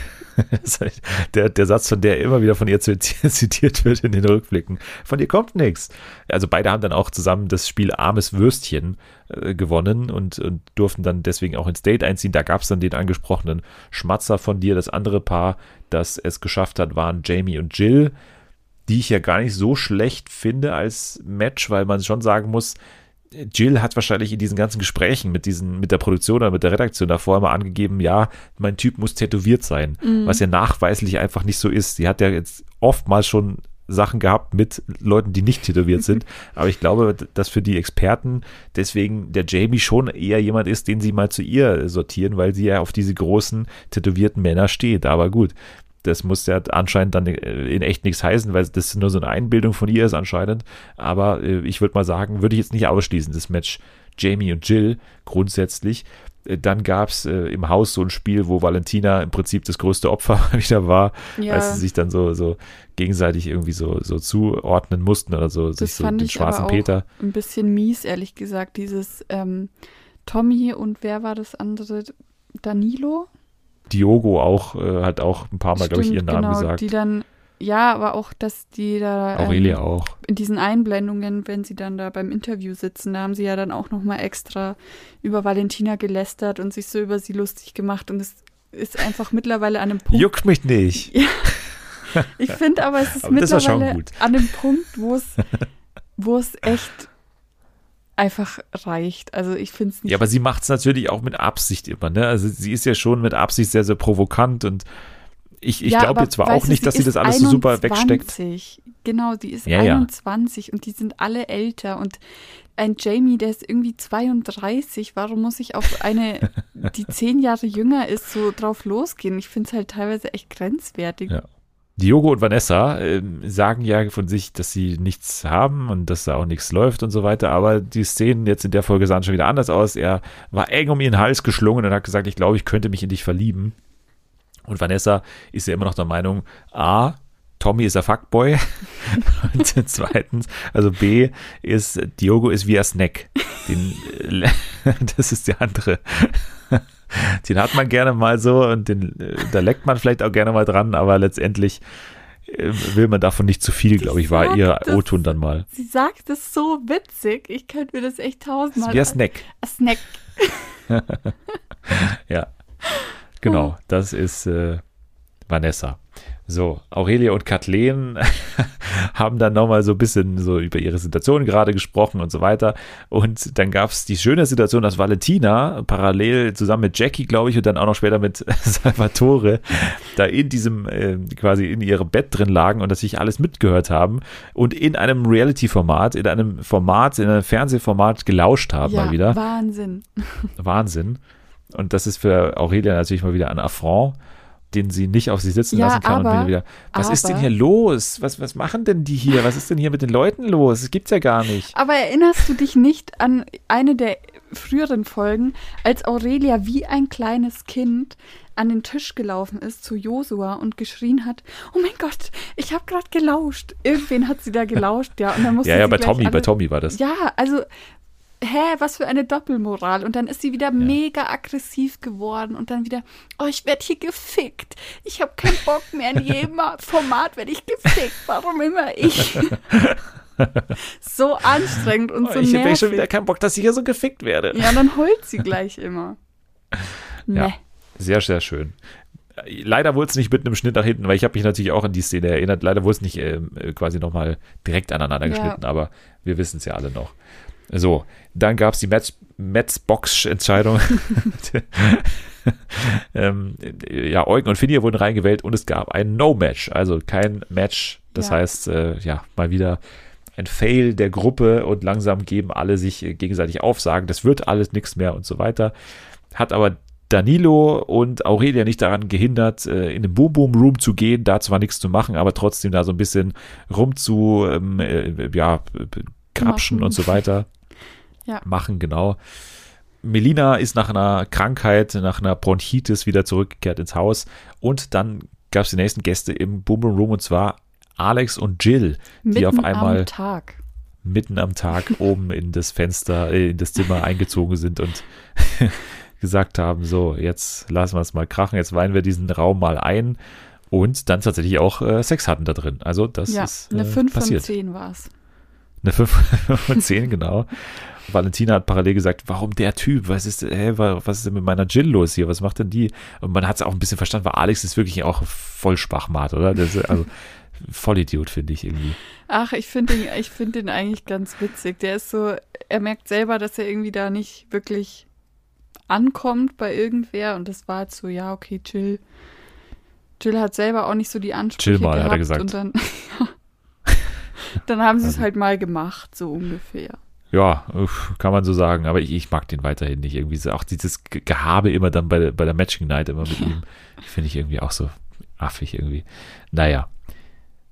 Der, der Satz, von der immer wieder von ihr zitiert wird in den Rückblicken. Von dir kommt nichts. Also beide haben dann auch zusammen das Spiel Armes Würstchen äh, gewonnen und, und durften dann deswegen auch ins Date einziehen. Da gab es dann den angesprochenen Schmatzer von dir. Das andere Paar, das es geschafft hat, waren Jamie und Jill, die ich ja gar nicht so schlecht finde als Match, weil man schon sagen muss, Jill hat wahrscheinlich in diesen ganzen Gesprächen mit diesen, mit der Produktion oder mit der Redaktion davor immer angegeben, ja, mein Typ muss tätowiert sein, Mhm. was ja nachweislich einfach nicht so ist. Sie hat ja jetzt oftmals schon Sachen gehabt mit Leuten, die nicht tätowiert sind, aber ich glaube, dass für die Experten deswegen der Jamie schon eher jemand ist, den sie mal zu ihr sortieren, weil sie ja auf diese großen tätowierten Männer steht. Aber gut, das muss ja anscheinend dann äh, in echt nichts heißen, weil das nur so eine Einbildung von ihr ist anscheinend. Aber äh, ich würde mal sagen, würde ich jetzt nicht ausschließen, das Match Jamie und Jill grundsätzlich. Äh, Dann gab es äh, im Haus so ein Spiel, wo Valentina im Prinzip das größte Opfer wieder war, Ja. als sie sich dann so, so gegenseitig irgendwie so, so zuordnen mussten oder so, sich Das so fand den ich schwarzen aber auch Peter. ein bisschen mies, ehrlich gesagt. Dieses ähm, Tommy und wer war das andere? Danilo? Diogo auch, äh, hat auch ein paar Mal, glaube ich, ihren Namen genau, gesagt. Die dann, ja, aber auch, dass die da Aurelia ähm, auch. in diesen Einblendungen, wenn sie dann da beim Interview sitzen, da haben sie ja dann auch nochmal extra über Valentina gelästert und sich so über sie lustig gemacht und es ist einfach mittlerweile an einem Punkt. Juckt mich nicht. Ich finde aber, es ist Aber mittlerweile gut. an dem Punkt, wo es, wo es echt einfach reicht. Also ich finde es nicht. Ja, aber sie macht es natürlich auch mit Absicht immer, ne? Also sie ist ja schon mit Absicht sehr, sehr provokant und ich, ich Ja, glaube aber zwar auch nicht, dass sie das alles so super wegsteckt. 21. Genau, die ist Ja, ja. 21 und die sind alle älter und ein Jamie, der ist irgendwie 32. Warum muss ich auf eine, die zehn Jahre jünger ist, so drauf losgehen? Ich finde es halt teilweise echt grenzwertig. Ja. Diogo und Vanessa ähm, sagen ja von sich, dass sie nichts haben und dass da auch nichts läuft und so weiter, aber die Szenen jetzt in der Folge sahen schon wieder anders aus. Er war eng um ihren Hals geschlungen und hat gesagt, ich glaube, ich könnte mich in dich verlieben. Und Vanessa ist ja immer noch der Meinung, A, Tommy ist ein Fuckboy und zweitens, also B, ist Diogo ist wie ein Snack. Den, äh, das ist der andere. Den hat man gerne mal so und den, äh, da leckt man vielleicht auch gerne mal dran, aber letztendlich äh, will man davon nicht zu viel, glaube ich, war ihr das- O-Ton dann mal. Sie sagt es so witzig. Ich könnte mir das echt Das tausendmal. ist wie ein Snack. Ein Snack. Ja, genau, das ist äh, Vanessa. So, Aurelia und Kathleen haben dann nochmal so ein bisschen so über ihre Situation gerade gesprochen und so weiter. Und dann gab es die schöne Situation, dass Valentina parallel zusammen mit Jackie, glaube ich, und dann auch noch später mit Salvatore da in diesem, äh, quasi in ihrem Bett drin lagen und dass sich alles mitgehört haben und in einem Reality-Format, in einem Format, in einem Fernsehformat gelauscht haben ja, mal wieder. Wahnsinn. Wahnsinn. Und das ist für Aurelia natürlich mal wieder ein Affront, den sie nicht auf sich sitzen Ja, lassen kann. aber- und wieder, was ist denn aber- hier los? Was, was machen denn die hier? Was ist denn hier mit den Leuten los? Das gibt's ja gar nicht. Aber erinnerst du dich nicht an eine der früheren Folgen, als Aurelia wie ein kleines Kind an den Tisch gelaufen ist zu Josua und geschrien hat, oh mein Gott, ich habe gerade gelauscht. Irgendwen hat sie da gelauscht, ja. Und dann musste Ja, ja, sie bei Tommy, bei Tommy war das. Ja, also, hä, was für eine Doppelmoral. Und dann ist sie wieder mega aggressiv geworden und dann wieder, oh, ich werde hier gefickt. Ich habe keinen Bock mehr. In jedem Format werde ich gefickt. Warum immer ich? so anstrengend und so Oh, ich habe nervig. schon wieder keinen Bock, dass ich hier so gefickt werde. Ja, dann heult sie gleich immer. Ja. Ne. Sehr, sehr schön. Leider wurde es nicht mit einem Schnitt nach hinten, weil ich habe mich natürlich auch an die Szene erinnert. Leider wurde es nicht ähm, äh, quasi nochmal direkt aneinander Ja. geschnitten, aber wir wissen es ja alle noch. So, dann gab es die Metz, Metz-Box-Entscheidung. ähm, ja, Eugen und Finja wurden reingewählt und es gab ein No-Match, also kein Match. Das Ja. heißt, äh, ja, mal wieder ein Fail der Gruppe und langsam geben alle sich äh, gegenseitig Aufsagen. Das wird alles nichts mehr und so weiter. Hat aber Danilo und Aurelia nicht daran gehindert, äh, in den Boom Boom Room zu gehen, da zwar nichts zu machen, aber trotzdem da so ein bisschen rum zu, ähm, äh, ja, krapschen Machen. und so weiter. Ja. Machen, genau. Melina ist nach einer Krankheit, nach einer Bronchitis wieder zurückgekehrt ins Haus und dann gab es die nächsten Gäste im Boom Boom Room und zwar Alex und Jill, die Mitten auf einmal am Tag. mitten am Tag oben in das Fenster, äh, in das Zimmer eingezogen sind und gesagt haben, so, jetzt lassen wir es mal krachen, jetzt weihen wir diesen Raum mal ein und dann tatsächlich auch äh, Sex hatten da drin. Also das Ja, ist eine äh, 5 von passiert. 10 war es. Eine 5 von 10, genau. Valentina hat parallel gesagt, warum der Typ? Was ist, wa- was ist denn mit meiner Jill los hier? Was macht denn die? Und man hat es auch ein bisschen verstanden, weil Alex ist wirklich auch voll Schwachmat, oder? Das ist, also Vollidiot, finde ich irgendwie. Ach, ich finde ihn, ich find ihn eigentlich ganz witzig. Der ist so, er merkt selber, dass er irgendwie da nicht wirklich ankommt bei irgendwer. Und das war jetzt so, ja, okay, Jill. Jill hat selber auch nicht so die Ansprüche Chill mal, hat er gehabt. gesagt. Und dann, dann haben sie es Also- halt mal gemacht, so ungefähr. Ja, kann man so sagen, aber ich, ich mag den weiterhin nicht. Irgendwie so, auch dieses Ge- Gehabe immer dann bei, der- bei der Matching Night immer mit ihm, finde ich irgendwie auch so affig irgendwie. Naja.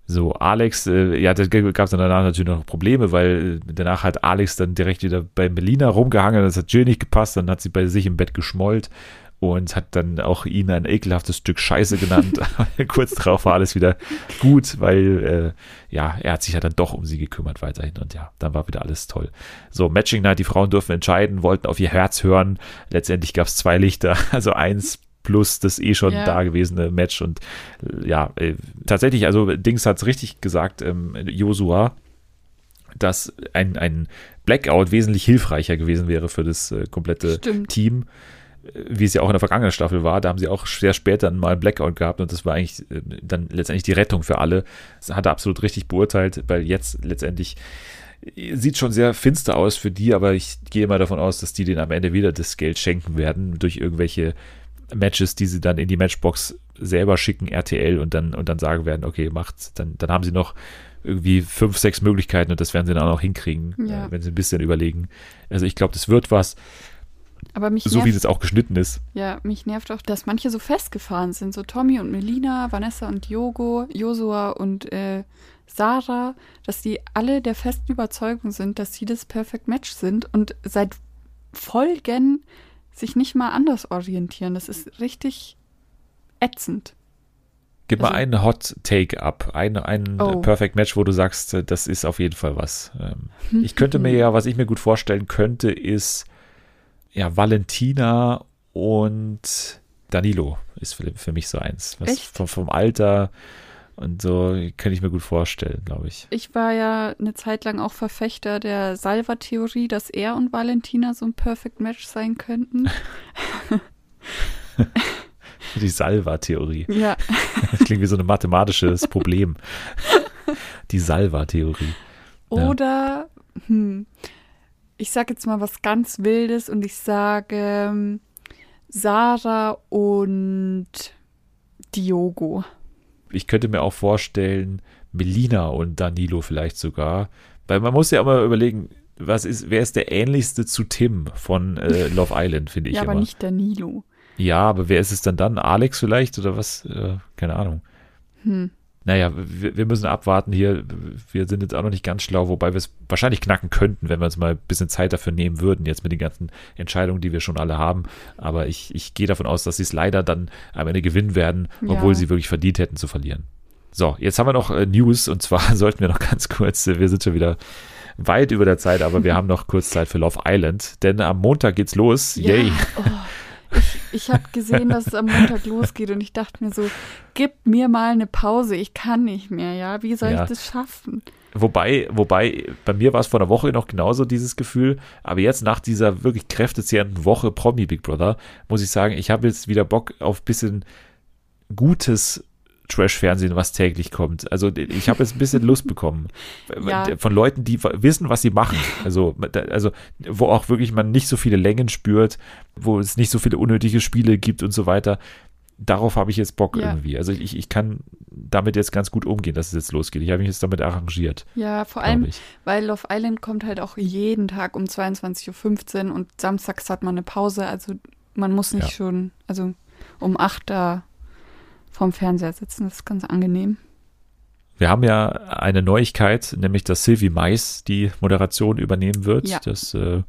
So, Alex, äh, ja, da gab es dann danach natürlich noch Probleme, weil äh, danach hat Alex dann direkt wieder bei Melina rumgehangen, das hat Jill nicht gepasst, dann hat sie bei sich im Bett geschmollt und hat dann auch ihn ein ekelhaftes Stück Scheiße genannt. Kurz darauf war alles wieder gut, weil äh, ja, er hat sich ja dann doch um sie gekümmert weiterhin und ja, dann war wieder alles toll. So, Matching Night, die Frauen durften entscheiden, wollten auf ihr Herz hören. Letztendlich gab es zwei Lichter, also eins plus das eh schon Ja. dagewesene Match und äh, ja, äh, tatsächlich, also Dings hat es richtig gesagt, ähm, Josua, dass ein, ein Blackout wesentlich hilfreicher gewesen wäre für das äh, komplette Stimmt. Team, wie es ja auch in der vergangenen Staffel war. Da haben sie auch sehr später mal einen Blackout gehabt und das war eigentlich äh, dann letztendlich die Rettung für alle. Das hat er absolut richtig beurteilt, weil jetzt letztendlich äh, sieht schon sehr finster aus für die, aber ich gehe mal davon aus, dass die denen am Ende wieder das Geld schenken werden durch irgendwelche Matches, die sie dann in die Matchbox selber schicken, RTL, und dann, und dann sagen werden, okay, macht's, dann, dann haben sie noch irgendwie fünf, sechs Möglichkeiten und das werden sie dann auch noch hinkriegen, Ja. äh, wenn sie ein bisschen überlegen. Also ich glaube, das wird was, Aber mich so wie nervt, das auch geschnitten ist. ja, mich nervt auch, dass manche so festgefahren sind. So Tommy und Melina, Vanessa und Diogo, Josua und äh, Sarah, dass die alle der festen Überzeugung sind, dass sie das Perfect Match sind und seit Folgen sich nicht mal anders orientieren. Das ist richtig ätzend. Gib mal Also- einen Hot Take ab, ein, ein Oh. Perfect Match, wo du sagst, äh, das ist auf jeden Fall was. Ähm, Ich könnte mir ja, was ich mir gut vorstellen könnte, ist ja Valentina und Danilo ist für, für mich so eins. Was vom, vom Alter und so könnte ich mir gut vorstellen, glaube ich. Ich war ja eine Zeit lang auch Verfechter der Salva-Theorie, dass er und Valentina so ein Perfect Match sein könnten. Die Salva-Theorie. Ja, Das klingt wie so ein mathematisches Problem. Die Salva-Theorie. Ja. Oder, hm, ich sage jetzt mal was ganz Wildes und ich sage ähm, Sarah und Diogo. ich könnte mir auch vorstellen, Melina und Danilo vielleicht sogar. Weil man muss ja immer überlegen, was ist, wer ist der ähnlichste zu Tim von äh, Love Island, finde ich ja, immer. aber nicht Danilo. Ja, aber wer ist es dann dann? Alex vielleicht oder was? Äh, keine Ahnung. Hm. Naja, wir, wir müssen abwarten hier. Wir sind jetzt auch noch nicht ganz schlau, wobei wir es wahrscheinlich knacken könnten, wenn wir uns mal ein bisschen Zeit dafür nehmen würden, jetzt mit den ganzen Entscheidungen, die wir schon alle haben. Aber ich, ich gehe davon aus, dass sie es leider dann am Ende gewinnen werden, obwohl Ja. sie wirklich verdient hätten zu verlieren. So, jetzt haben wir noch äh, News und zwar sollten wir noch ganz kurz, äh, wir sind schon wieder weit über der Zeit, aber wir haben noch kurz Zeit für Love Island, denn am Montag geht's los. Yay. Oh, ich ich habe gesehen, dass es am Montag losgeht und ich dachte mir so, gib mir mal eine Pause, ich kann nicht mehr, ja. Wie soll Ja. ich das schaffen? Wobei, wobei, bei mir war es vor einer Woche noch genauso dieses Gefühl, aber jetzt nach dieser wirklich kräftezehrenden Woche Promi Big Brother, muss ich sagen, ich habe jetzt wieder Bock auf bisschen gutes Trash-Fernsehen, was täglich kommt. Also ich habe jetzt ein bisschen Lust bekommen Ja. von Leuten, die wissen, was sie machen. Also, also wo auch wirklich man nicht so viele Längen spürt, wo es nicht so viele unnötige Spiele gibt und so weiter. Darauf habe ich jetzt Bock Ja. irgendwie. Also ich, ich kann damit jetzt ganz gut umgehen, dass es jetzt losgeht. Ich habe mich jetzt damit arrangiert. Ja, vor allem, ich. weil Love Island kommt halt auch jeden Tag um 22.15 Uhr und samstags hat man eine Pause, also man muss nicht Ja. schon, also um 8 da vorm Fernseher sitzen, das ist ganz angenehm. Wir haben ja eine Neuigkeit, nämlich dass Sylvie Mais die Moderation übernehmen wird. Ja. Das äh,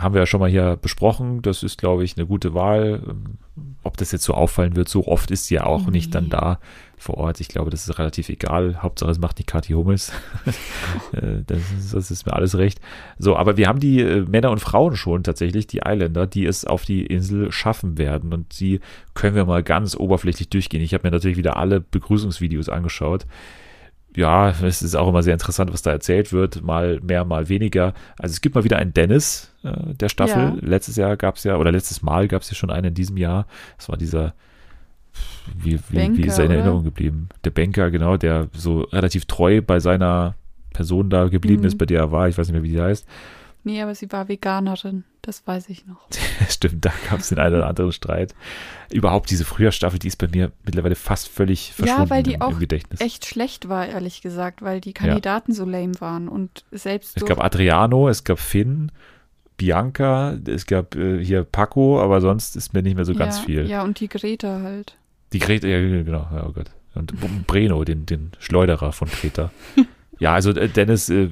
haben wir ja schon mal hier besprochen. Das ist, glaube ich, eine gute Wahl. Ähm, Ob das jetzt so auffallen wird, so oft ist sie ja auch nicht dann Nee. da vor Ort. Ich glaube, das ist relativ egal. Hauptsache, es macht nicht Kathi Hummels. Äh, das, ist, das ist mir alles recht. So, aber wir haben die äh, Männer und Frauen schon tatsächlich, die Islander, die es auf die Insel schaffen werden. Und die können wir mal ganz oberflächlich durchgehen. Ich habe mir natürlich wieder alle Begrüßungsvideos angeschaut ja, es ist auch immer sehr interessant, was da erzählt wird, mal mehr, mal weniger. Also es gibt mal wieder einen Dennis äh, der Staffel. Ja. Letztes Jahr gab es ja, oder letztes Mal gab es ja schon einen in diesem Jahr. Das war dieser, wie, wie, wie Banker, ist er in oder? Erinnerung geblieben? Der Banker, genau, der so relativ treu bei seiner Person da geblieben Mhm. ist, bei der er war. Ich weiß nicht mehr, wie die heißt. Nee, aber sie war Veganerin, das weiß ich noch. Stimmt, da gab es den einen oder anderen Streit. Überhaupt diese Frühjahrstaffel, die ist bei mir mittlerweile fast völlig verschwunden Ja, weil die im, auch im. Echt schlecht war, ehrlich gesagt, weil die Kandidaten so lame waren und selbst Es gab Adriano, es gab Finn, Bianca, es gab äh, hier Paco, aber sonst ist mir nicht mehr so ganz ja, viel. Ja, und die Greta halt. Die Greta, ja, genau, ja, oh Gott. Und Breno, den, den Schleuderer von Kreta. ja, also äh, Dennis äh,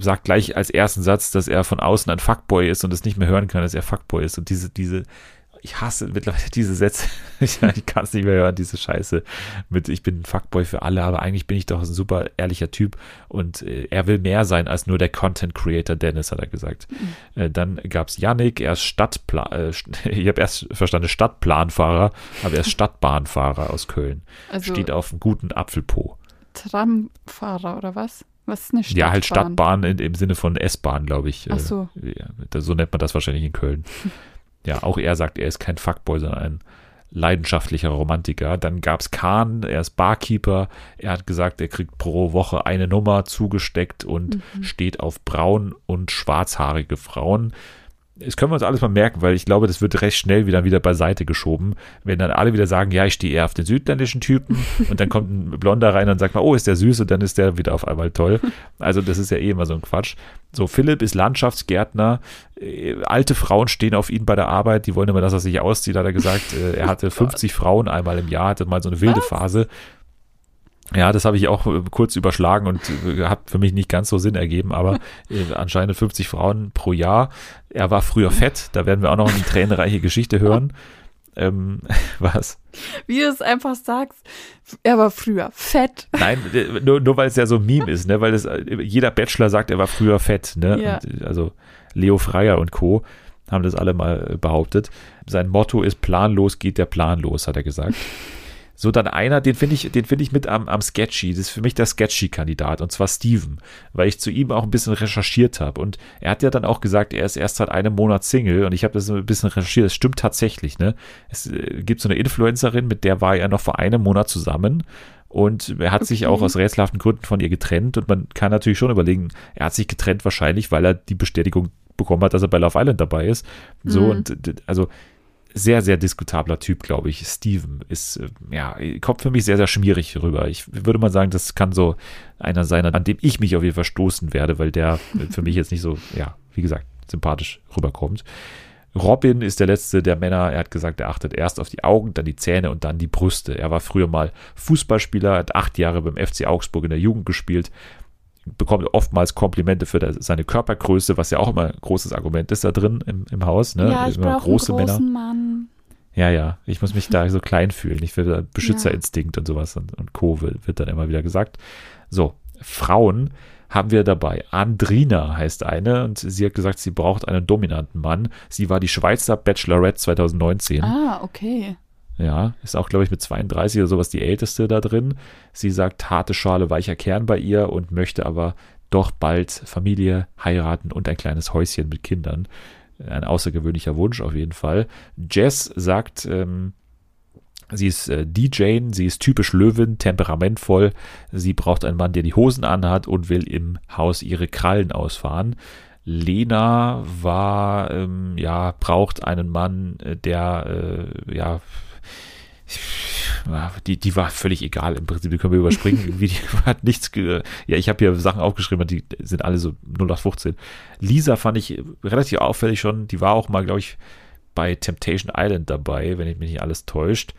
sagt gleich als ersten Satz, dass er von außen ein Fuckboy ist und es nicht mehr hören kann, dass er Fuckboy ist. Und diese, diese, ich hasse mittlerweile diese Sätze. ich kann es nicht mehr hören, diese Scheiße mit, ich bin ein Fuckboy für alle, aber eigentlich bin ich doch ein super ehrlicher Typ und äh, er will mehr sein als nur der Content Creator Dennis, hat er gesagt. Äh, dann gab es Yannick, er ist Stadtplan, äh, ich habe erst verstanden Stadtplanfahrer, aber er ist Stadtbahnfahrer aus Köln. Also Steht auf einem guten Apfelpo. Tramfahrer oder was? Was ist eine Stadtbahn? Ja, halt Stadtbahn in, im Sinne von S-Bahn, glaube ich. Ach so. Äh, das- so nennt man das wahrscheinlich in Köln. ja, auch er sagt, er ist kein Fuckboy, sondern ein leidenschaftlicher Romantiker. Dann gab es Kahn, er ist Barkeeper. Er hat gesagt, er kriegt pro Woche eine Nummer zugesteckt und Mhm. steht auf braun und schwarzhaarige Frauen. Das können wir uns alles mal merken, weil ich glaube, das wird recht schnell wieder wieder beiseite geschoben, wenn dann alle wieder sagen, ja, ich stehe eher auf den südländischen Typen und dann kommt ein Blonder rein und sagt mal, oh, ist der süß und dann ist der wieder auf einmal toll. Also das ist ja eh immer so ein Quatsch. So, Philipp ist Landschaftsgärtner, äh, alte Frauen stehen auf ihn bei der Arbeit, die wollen immer, dass er sich auszieht, hat er gesagt. Äh, er hatte 50 Frauen einmal im Jahr, hatte mal so eine wilde Was? Phase. Ja, das habe ich auch äh, kurz überschlagen und äh, hat für mich nicht ganz so Sinn ergeben, aber äh, anscheinend 50 Frauen pro Jahr. Er war früher fett, da werden wir auch noch eine tränenreiche Geschichte hören. Ähm, was? Wie du es einfach sagst, er war früher fett. Nein, nur, nur weil es ja so ein Meme ist, ne? Weil es, äh, jeder Bachelor sagt, er war früher fett, ne? Ja. Also Leo Freier und Co. haben das alle mal behauptet. Sein Motto ist planlos geht der Plan los, hat er gesagt. So, dann einer, den finde ich, den finde ich mit am, am sketchy. Das ist für mich der sketchy-Kandidat, und zwar Steven, weil ich zu ihm auch ein bisschen recherchiert habe. Und er hat ja dann auch gesagt, er ist erst seit einem Monat Single und ich habe das ein bisschen recherchiert. Das stimmt tatsächlich, ne? Es äh, gibt so eine Influencerin, mit der war er noch vor einem Monat zusammen. Und er hat sich Okay. auch aus rätselhaften Gründen von ihr getrennt. Und man kann natürlich schon überlegen, er hat sich getrennt wahrscheinlich, weil er die Bestätigung bekommen hat, dass er bei Love Island dabei ist. So Mhm. und also sehr, sehr diskutabler Typ, glaube ich. Steven ist, äh, ja, kommt für mich sehr, sehr schmierig rüber. Ich würde mal sagen, das kann so einer sein, an dem ich mich auf jeden Fall stoßen werde, weil der äh, für mich jetzt nicht so, ja, wie gesagt, sympathisch rüberkommt. Robin ist der letzte der Männer. Er hat gesagt, er achtet erst auf die Augen, dann die Zähne und dann die Brüste. Er war früher mal Fußballspieler, hat acht Jahre beim FC Augsburg in der Jugend gespielt, bekommt oftmals Komplimente für der, seine Körpergröße, was ja auch immer ein großes Argument ist da drin im, im Haus. Ne? ja, ich Immer einen großen Mann. Ja, ja, ich muss mich da so klein fühlen. Ich will Beschützerinstinkt und sowas und, und Co. wird, wird dann immer wieder gesagt. So, Frauen haben wir dabei. Andrina heißt eine und sie hat gesagt, sie braucht einen dominanten Mann. Sie war die Schweizer Bachelorette 2019. Ah, okay. Ja, ist auch, glaube ich, mit 32 oder sowas die älteste da drin. Sie sagt, harte Schale, weicher Kern bei ihr und möchte aber doch bald Familie, heiraten und ein kleines Häuschen mit Kindern. Ein außergewöhnlicher Wunsch auf jeden Fall. Jess sagt, ähm, sie ist äh, DJ, sie ist typisch Löwin, temperamentvoll. Sie braucht einen Mann, der die Hosen anhat und will im Haus ihre Krallen ausfahren. Lena war, ähm, ja, braucht einen Mann, äh, der, äh, ja, ja, die, die war völlig egal im Prinzip, die können wir überspringen. Irgendwie, die hat nichts, ja, ich habe hier Sachen aufgeschrieben, die sind alle so 0815. Lisa fand ich relativ auffällig schon, die war auch mal, glaube ich, bei Temptation Island dabei, wenn ich mich nicht alles täuscht.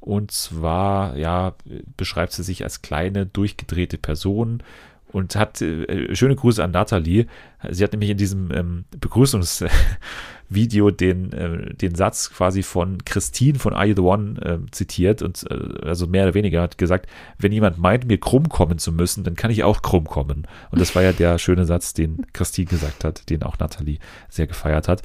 Und zwar, ja, beschreibt sie sich als kleine, durchgedrehte Person und hat äh, schöne Grüße an Nathalie. Sie hat nämlich in diesem ähm, Begrüßungsvideo den, äh, den Satz quasi von Christine von Are You the One äh, zitiert und äh, also mehr oder weniger hat gesagt, wenn jemand meint, mir krumm kommen zu müssen, dann kann ich auch krumm kommen. Und das war ja der schöne Satz, den Christine gesagt hat, den auch Nathalie sehr gefeiert hat.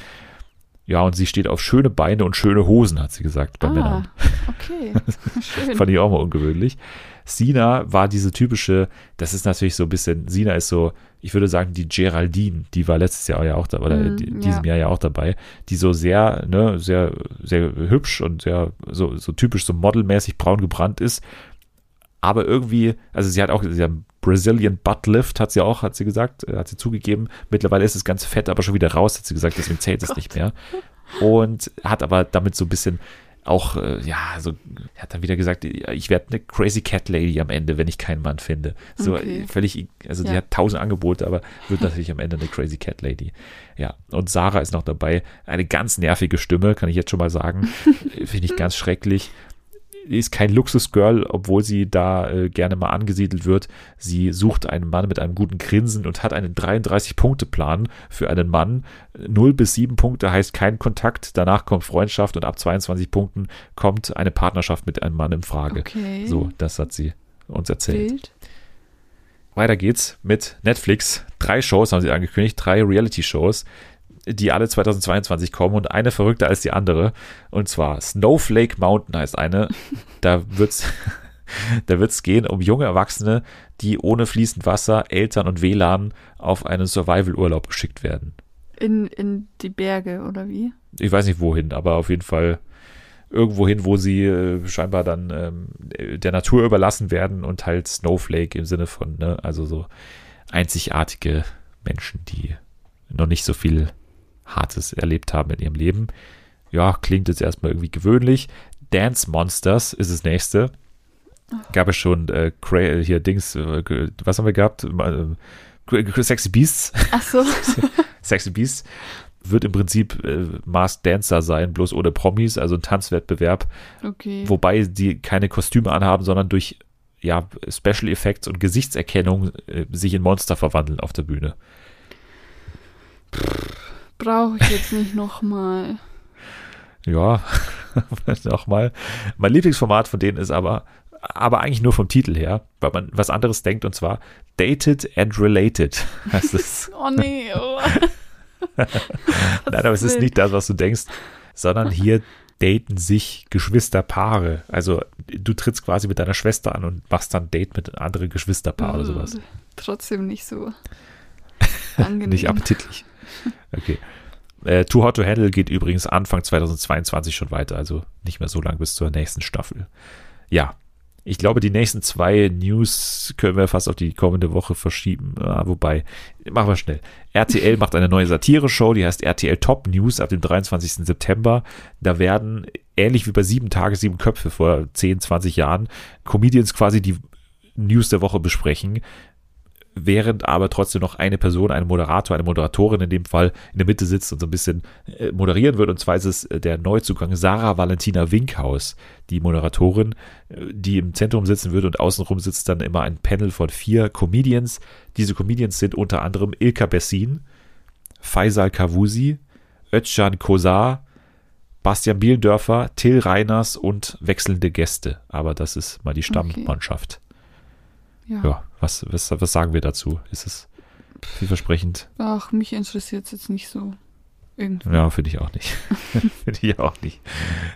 Ja, und sie steht auf schöne Beine und schöne Hosen, hat sie gesagt bei ah, Männern. okay. Schön. Fand ich auch mal ungewöhnlich. Sina war diese typische, das ist natürlich so ein bisschen, Sina ist so, ich würde sagen, die Geraldine, die war letztes Jahr ja auch da, oder Mm, die- in ja. diesem Jahr ja auch dabei, die so sehr, ne, sehr, sehr hübsch und sehr, so, so typisch so modelmäßig braun gebrannt ist. Aber irgendwie, also sie hat auch, sie hat Brazilian Butt Lift, hat sie auch, hat sie gesagt, äh, hat sie zugegeben. Mittlerweile ist das ganze Fett aber schon wieder raus, hat sie gesagt, deswegen zählt es nicht mehr. Und hat aber damit so ein bisschen auch, äh, ja, so, hat dann wieder gesagt, ich werde eine Crazy Cat Lady am Ende, wenn ich keinen Mann finde. So Okay. völlig, also die Ja. hat tausend Angebote, aber wird natürlich am Ende eine Crazy Cat Lady. Ja, und Sarah ist noch dabei. Eine ganz nervige Stimme, kann ich jetzt schon mal sagen. Finde ich ganz schrecklich. Ist kein Luxusgirl, obwohl sie da äh, gerne mal angesiedelt wird. Sie sucht einen Mann mit einem guten Grinsen und hat einen 33-Punkte-Plan für einen Mann. 0 bis 7 Punkte heißt kein Kontakt, danach kommt Freundschaft und ab 22 Punkten kommt eine Partnerschaft mit einem Mann in Frage. Okay. So, das hat sie uns erzählt. Bild. Weiter geht's mit Netflix. Drei Shows haben sie angekündigt, drei Reality-Shows, die alle 2022 kommen und eine verrückter als die andere. Und zwar Snowflake Mountain heißt eine. Da wird's, da wird's gehen um junge Erwachsene, die ohne fließend Wasser, Eltern und WLAN auf einen Survival-Urlaub geschickt werden. In, in die Berge, oder wie? Ich weiß nicht wohin, aber auf jeden Fall irgendwo hin, wo sie äh, scheinbar dann ähm, der Natur überlassen werden und halt Snowflake im Sinne von, ne, also so einzigartige Menschen, die noch nicht so viel Hartes erlebt haben in ihrem Leben. Ja, klingt jetzt erstmal irgendwie gewöhnlich. Dance Monsters ist das nächste. Gab es schon äh, Cra- hier Dings, äh, was haben wir gehabt? Äh, Sexy Beasts. Ach so. Sexy Beasts wird im Prinzip äh, Masked Dancer sein, bloß ohne Promis, also ein Tanzwettbewerb, Okay. wobei die keine Kostüme anhaben, sondern durch ja, Special Effects und Gesichtserkennung äh, sich in Monster verwandeln auf der Bühne. Brauche ich jetzt nicht nochmal. Ja, nochmal. Mein Lieblingsformat von denen ist aber, aber eigentlich nur vom Titel her, weil man was anderes denkt und zwar Dated and Related. heißt es. Oh nee. Oh. Nein, aber es ist nicht das, was du denkst, sondern hier daten sich Geschwisterpaare. Also du trittst quasi mit deiner Schwester an und machst dann ein Date mit einem anderen Geschwisterpaar oder sowas. Trotzdem nicht so angenehm. Nicht appetitlich. Okay. Äh, Too Hot to Handle geht übrigens Anfang 2022 schon weiter, also nicht mehr so lang bis zur nächsten Staffel. Ja, ich glaube, die nächsten zwei News können wir fast auf die kommende Woche verschieben. Ah, wobei, machen wir schnell. RTL macht eine neue Satire-Show, die heißt RTL Top News ab dem 23. September. Da werden, ähnlich wie bei Sieben Tage, Sieben Köpfe vor 10, 20 Jahren, Comedians quasi die News der Woche besprechen während aber trotzdem noch eine Person, ein Moderator, eine Moderatorin in dem Fall in der Mitte sitzt und so ein bisschen äh, moderieren wird. Und zwar ist es äh, der Neuzugang Sarah Valentina Winkhaus, die Moderatorin, äh, die im Zentrum sitzen würde und außenrum sitzt dann immer ein Panel von vier Comedians. Diese Comedians sind unter anderem Ilka Bessin, Faisal Kavusi, Özcan Kosar, Bastian Bielendörfer, Till Reiners und wechselnde Gäste. Aber das ist mal die Stammmannschaft. Ja. Ja, was, was, was sagen wir dazu? Ist es vielversprechend? Ach, mich interessiert es jetzt nicht so. Irgendwie. Ja, finde ich auch nicht. finde ich auch nicht.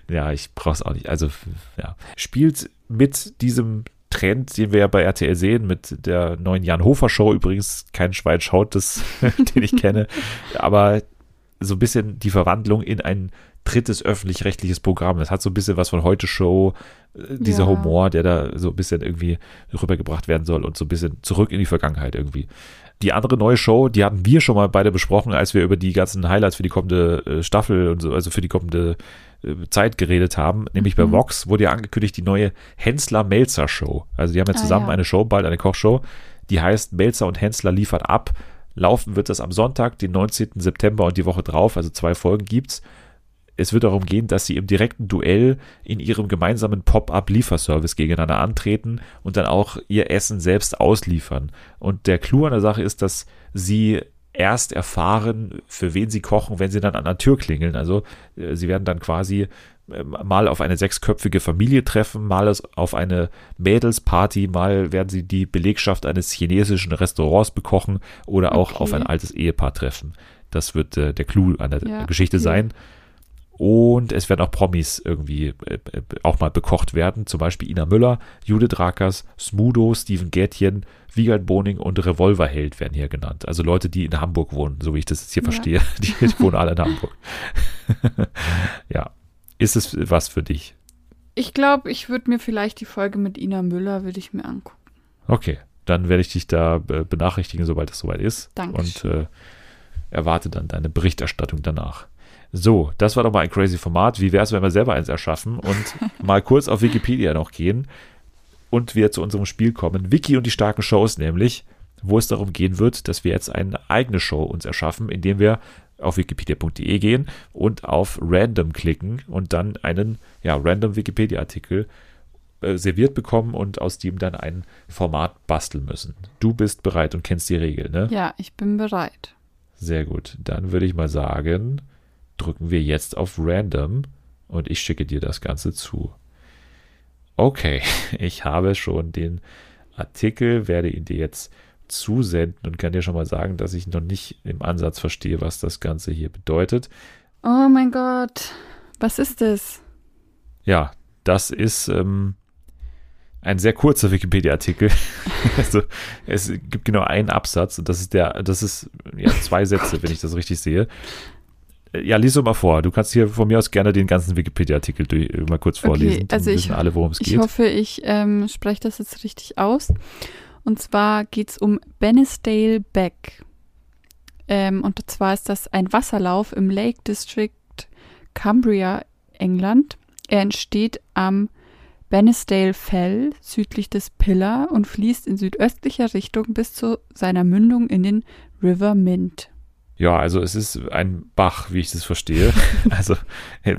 Ja, ich brauche es auch nicht. Also, ja. Spielt mit diesem Trend, den wir ja bei RTL sehen, mit der neuen Jan Hofer Show übrigens, kein Schwein schaut das, den ich kenne, aber so ein bisschen die Verwandlung in ein drittes öffentlich-rechtliches Programm. Das hat so ein bisschen was von Heute Show, äh, dieser Ja. Humor, der da so ein bisschen irgendwie rübergebracht werden soll und so ein bisschen zurück in die Vergangenheit irgendwie. Die andere neue Show, die hatten wir schon mal beide besprochen, als wir über die ganzen Highlights für die kommende äh, Staffel und so, also für die kommende äh, Zeit geredet haben. Nämlich bei Mhm. Vox wurde ja angekündigt die neue Hensler-Melzer Show. Also die haben ja Ah, zusammen ja. eine Show, bald eine Kochshow, die heißt Melzer und Hensler liefert ab. Laufen wird das am Sonntag, den 19. September und die Woche drauf, also zwei Folgen gibt's. Es wird darum gehen, dass sie im direkten Duell in ihrem gemeinsamen Pop-up-Lieferservice gegeneinander antreten und dann auch ihr Essen selbst ausliefern. Und der Clou an der Sache ist, dass sie erst erfahren, für wen sie kochen, wenn sie dann an der Tür klingeln. Also äh, sie werden dann quasi äh, mal auf eine sechsköpfige Familie treffen, mal auf eine Mädelsparty, mal werden sie die Belegschaft eines chinesischen Restaurants bekochen oder auch Okay. auf ein altes Ehepaar treffen. Das wird äh, der Clou an der Ja, Geschichte okay. sein. Und es werden auch Promis irgendwie äh, äh, auch mal bekocht werden. Zum Beispiel Ina Müller, Judith Rakers, Smudo, Steven Gätjen, Wiegald Boning und Revolverheld werden hier genannt. Also Leute, die in Hamburg wohnen, so wie ich das jetzt hier Ja. verstehe. Die wohnen alle in Hamburg. ja. Ist es was für dich? Ich glaube, ich würde mir vielleicht die Folge mit Ina Müller, würde ich mir angucken. Okay. Dann werde ich dich da äh, benachrichtigen, sobald es soweit ist. Dankeschön. Und äh, erwarte dann deine Berichterstattung danach. So, das war doch mal ein crazy Format. Wie wäre es, wenn wir selber eins erschaffen und mal kurz auf Wikipedia noch gehen und wir zu unserem Spiel kommen. Wiki und die starken Shows nämlich, wo es darum gehen wird, dass wir jetzt eine eigene Show uns erschaffen, indem wir auf wikipedia.de gehen und auf Random klicken und dann einen ja, random Wikipedia-Artikel äh, serviert bekommen und aus dem dann ein Format basteln müssen. Du bist bereit und kennst die Regeln, ne? Ja, ich bin bereit. Sehr gut. Dann würde ich mal sagen, drücken wir jetzt auf Random und ich schicke dir das Ganze zu. Okay, ich habe schon den Artikel, werde ihn dir jetzt zusenden und kann dir schon mal sagen, dass ich noch nicht im Ansatz verstehe, was das Ganze hier bedeutet. Oh mein Gott. Was ist das? Ja, das ist ähm, ein sehr kurzer Wikipedia-Artikel. also es gibt genau einen Absatz und das ist der, das ist ja zwei Sätze, wenn ich das richtig sehe. Äh, Ja, lies doch mal vor. Du kannst hier von mir aus gerne den ganzen Wikipedia-Artikel äh, mal kurz vorlesen. also dann ich- wissen alle, worum es Ich geht. hoffe, ich ähm, spreche das jetzt richtig aus. Und zwar geht es um Benisdale Beck. Ähm, und zwar ist das ein Wasserlauf im Lake District Cumbria, England. Er entsteht am Bannisdale Fell südlich des Pillar und fließt in südöstlicher Richtung bis zu seiner Mündung in den River Mint. Ja, also es ist ein Bach, wie ich das verstehe. also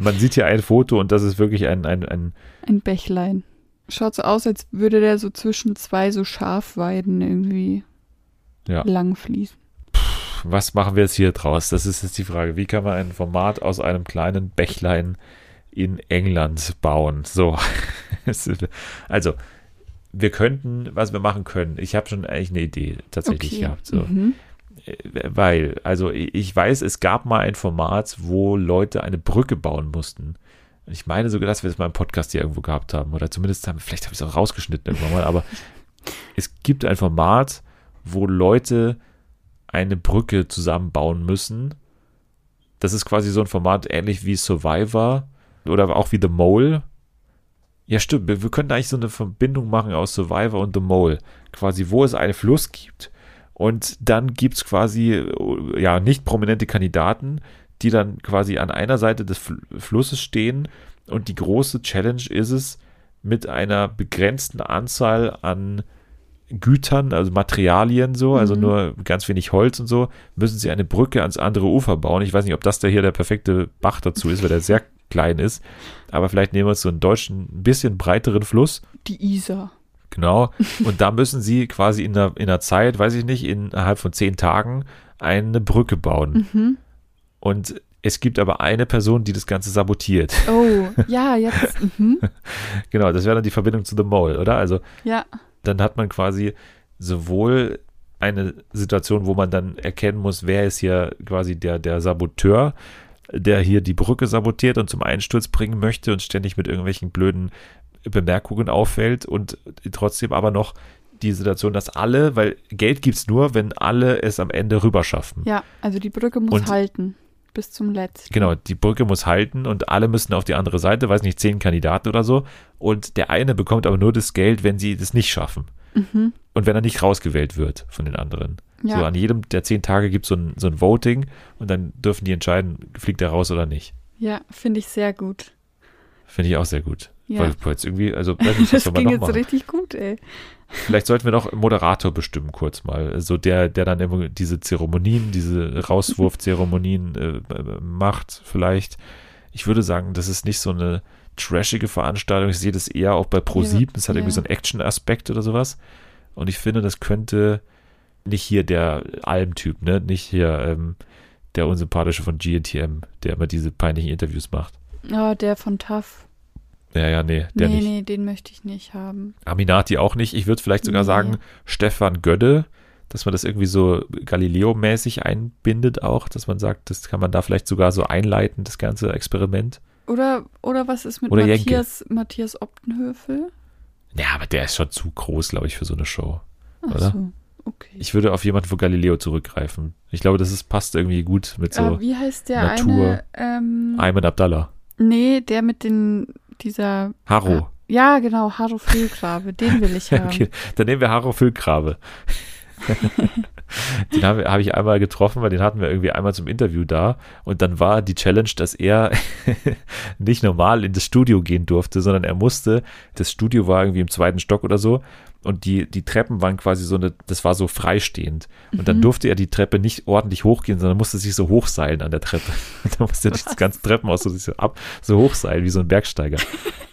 man sieht hier ein Foto und das ist wirklich ein, ein, ein Ein Bächlein. Schaut so aus, als würde der so zwischen zwei so Schafweiden irgendwie Ja. lang fließen. was machen wir jetzt hier draus? Das ist jetzt die Frage. Wie kann man ein Format aus einem kleinen Bächlein in England bauen? So. Also, wir könnten, was wir machen können. Ich habe schon eigentlich eine Idee tatsächlich Okay. gehabt. So. Mhm. Äh, Weil, also ich ich weiß, es gab mal ein Format, wo Leute eine Brücke bauen mussten. Und Ich meine sogar, dass wir das mal im Podcast hier irgendwo gehabt haben. Oder zumindest haben, vielleicht habe ich es auch rausgeschnitten irgendwann mal, aber es gibt ein Format, wo Leute eine Brücke zusammenbauen müssen. Das ist quasi so ein Format ähnlich wie Survivor oder auch wie The Mole. Ja, stimmt. Wir, wir könnten eigentlich so eine Verbindung machen aus Survivor und The Mole. Quasi, wo es einen Fluss gibt. Und dann gibt es quasi, ja, nicht prominente Kandidaten, die dann quasi an einer Seite des Fl Flusses stehen. Und die große Challenge ist es, mit einer begrenzten Anzahl an Gütern, also Materialien so, also Mhm. nur ganz wenig Holz und so, müssen sie eine Brücke ans andere Ufer bauen. Ich weiß nicht, ob das da hier der perfekte Bach dazu ist, weil der sehr klein ist. Aber vielleicht nehmen wir uns so einen deutschen, ein bisschen breiteren Fluss. Die Isar. Genau. Und da müssen sie quasi in der, in der Zeit, weiß ich nicht, innerhalb von zehn Tagen eine Brücke bauen. Mhm. Und es gibt aber eine Person, die das Ganze sabotiert. Oh, ja, jetzt. Mhm. Genau, das wäre dann die Verbindung zu The Mole, oder? Also Ja, dann hat man quasi sowohl eine Situation, wo man dann erkennen muss, wer ist hier quasi der, der Saboteur, der hier die Brücke sabotiert und zum Einsturz bringen möchte und ständig mit irgendwelchen blöden Bemerkungen auffällt und trotzdem aber noch die Situation, dass alle, weil Geld gibt es nur, wenn alle es am Ende rüberschaffen. ja, also die Brücke muss Und- halten. Bis zum letzten. Genau, die Brücke muss halten und alle müssen auf die andere Seite, weiß nicht, zehn Kandidaten oder so. Und der eine bekommt aber nur das Geld, wenn sie das nicht schaffen. Mhm. Und wenn er nicht rausgewählt wird von den anderen. Ja. So an jedem der zehn Tage gibt so es so ein Voting und dann dürfen die entscheiden, fliegt er raus oder nicht. Ja, finde ich sehr gut. Finde ich auch sehr gut. Ja. Weil, weil jetzt irgendwie, also weiß nicht, was Das ging jetzt machen? richtig gut, ey. Vielleicht sollten wir noch einen Moderator bestimmen, kurz mal. So der, der dann immer diese Zeremonien, diese Rauswurfzeremonien äh, äh, macht, vielleicht. Ich würde sagen, das ist nicht so eine trashige Veranstaltung. Ich sehe das eher auch bei Pro7. Das hat ja. irgendwie so einen Action-Aspekt oder sowas. Und ich finde, das könnte nicht hier der Alm-Typ, ne? Nicht hier ähm, der unsympathische von GNTM, der immer diese peinlichen Interviews macht. Oh, der von TAF. Ja, ja, nee, der nee, nicht. nee, den möchte ich nicht haben. Aminati auch nicht. Ich würde vielleicht sogar Nee. sagen, Stefan Gödde, dass man das irgendwie so Galileo-mäßig einbindet auch, dass man sagt, das kann man da vielleicht sogar so einleiten, das ganze Experiment. Oder, oder was ist mit Oder Jenke. Matthias, Matthias Optenhöfel? Ja, aber der ist schon zu groß, glaube ich, für so eine Show. Ach Oder? so, okay. Ich würde auf jemanden von Galileo zurückgreifen. Ich glaube, das ist, passt irgendwie gut mit so äh, wie heißt der Natur. eine? Ähm, Ayman Abdallah. nee, der mit den, dieser, Haro. ja, genau, Haro Füllgrabe, den will ich haben. Okay, dann nehmen wir Haro Füllgrabe. den habe hab ich einmal getroffen, weil den hatten wir irgendwie einmal zum Interview da. Und dann war die Challenge, dass er nicht normal in das Studio gehen durfte, sondern er musste, das Studio war irgendwie im zweiten Stock oder so. Und die, die Treppen waren quasi so eine, das war so freistehend. Und dann Mhm. durfte er die Treppe nicht ordentlich hochgehen, sondern musste sich so hochseilen an der Treppe. Dann musste er das ganze Treppenhaus so, so ab, so hochseilen, wie so ein Bergsteiger.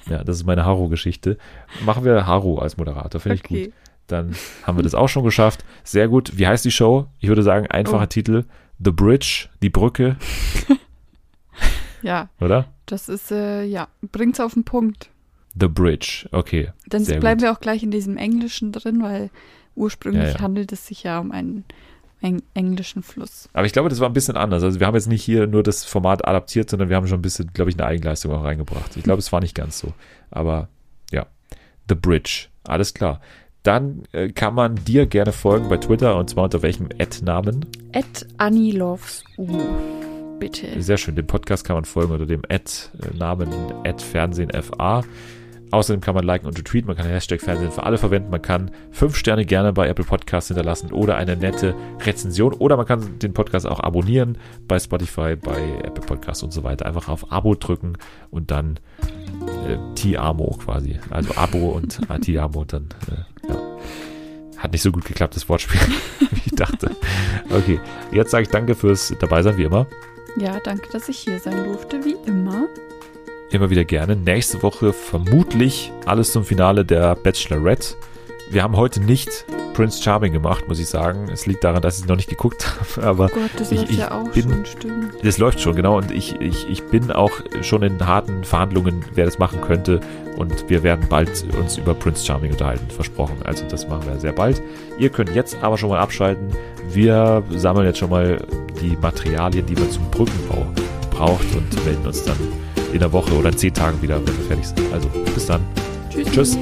Ja, das ist meine Haro-Geschichte. Machen wir Haro als Moderator, finde ich gut. Okay. Dann haben wir das auch schon geschafft. Sehr gut. Wie heißt die Show? Ich würde sagen, einfacher Oh. Titel. The Bridge, die Brücke, Ja, oder? das ist, äh, ja, bringt's auf den Punkt. The Bridge, okay. Dann bleiben gut. wir auch gleich in diesem Englischen drin, weil ursprünglich Ja, ja. handelt es sich ja um einen, einen englischen Fluss. Aber ich glaube, das war ein bisschen anders. Also wir haben jetzt nicht hier nur das Format adaptiert, sondern wir haben schon ein bisschen, glaube ich, eine Eigenleistung auch reingebracht. Ich glaube, es war nicht ganz so. Aber ja, The Bridge, alles klar. Dann äh, kann man dir gerne folgen bei Twitter und zwar unter welchem Ad-Namen? At Annie Loves U. Bitte. Sehr schön. Dem Podcast kann man folgen unter dem Ad-Namen Ad Fernsehen FA. Außerdem kann man liken und retweeten, man kann Hashtag Fernsehen für alle verwenden, man kann fünf Sterne gerne bei Apple Podcasts hinterlassen oder eine nette Rezension oder man kann den Podcast auch abonnieren bei Spotify, bei Apple Podcasts und so weiter. Einfach auf Abo drücken und dann äh, T-Amo quasi. Also Abo und T-Amo und dann, äh, ja. Hat nicht so gut geklappt, das Wortspiel, wie ich dachte. Okay, jetzt sage ich danke fürs Dabeisein, wie immer. Ja, danke, dass ich hier sein durfte, wie immer. Immer wieder gerne. Nächste Woche vermutlich alles zum Finale der Bachelorette. Wir haben heute nicht Prince Charming gemacht, muss ich sagen. Es liegt daran, dass ich noch nicht geguckt habe. Aber Oh Gott, das ich, läuft ich ja auch bin, schon, stimmt. Das läuft schon, genau. Und ich, ich, ich bin auch schon in harten Verhandlungen, wer das machen könnte. Und wir werden bald uns über Prince Charming unterhalten, versprochen. Also das machen wir sehr bald. Ihr könnt jetzt aber schon mal abschalten. Wir sammeln jetzt schon mal die Materialien, die man zum Brückenbau braucht und melden uns dann in der Woche oder in zehn Tagen wieder, wenn wir fertig sind. Also bis dann. Tschüss. Tschüss.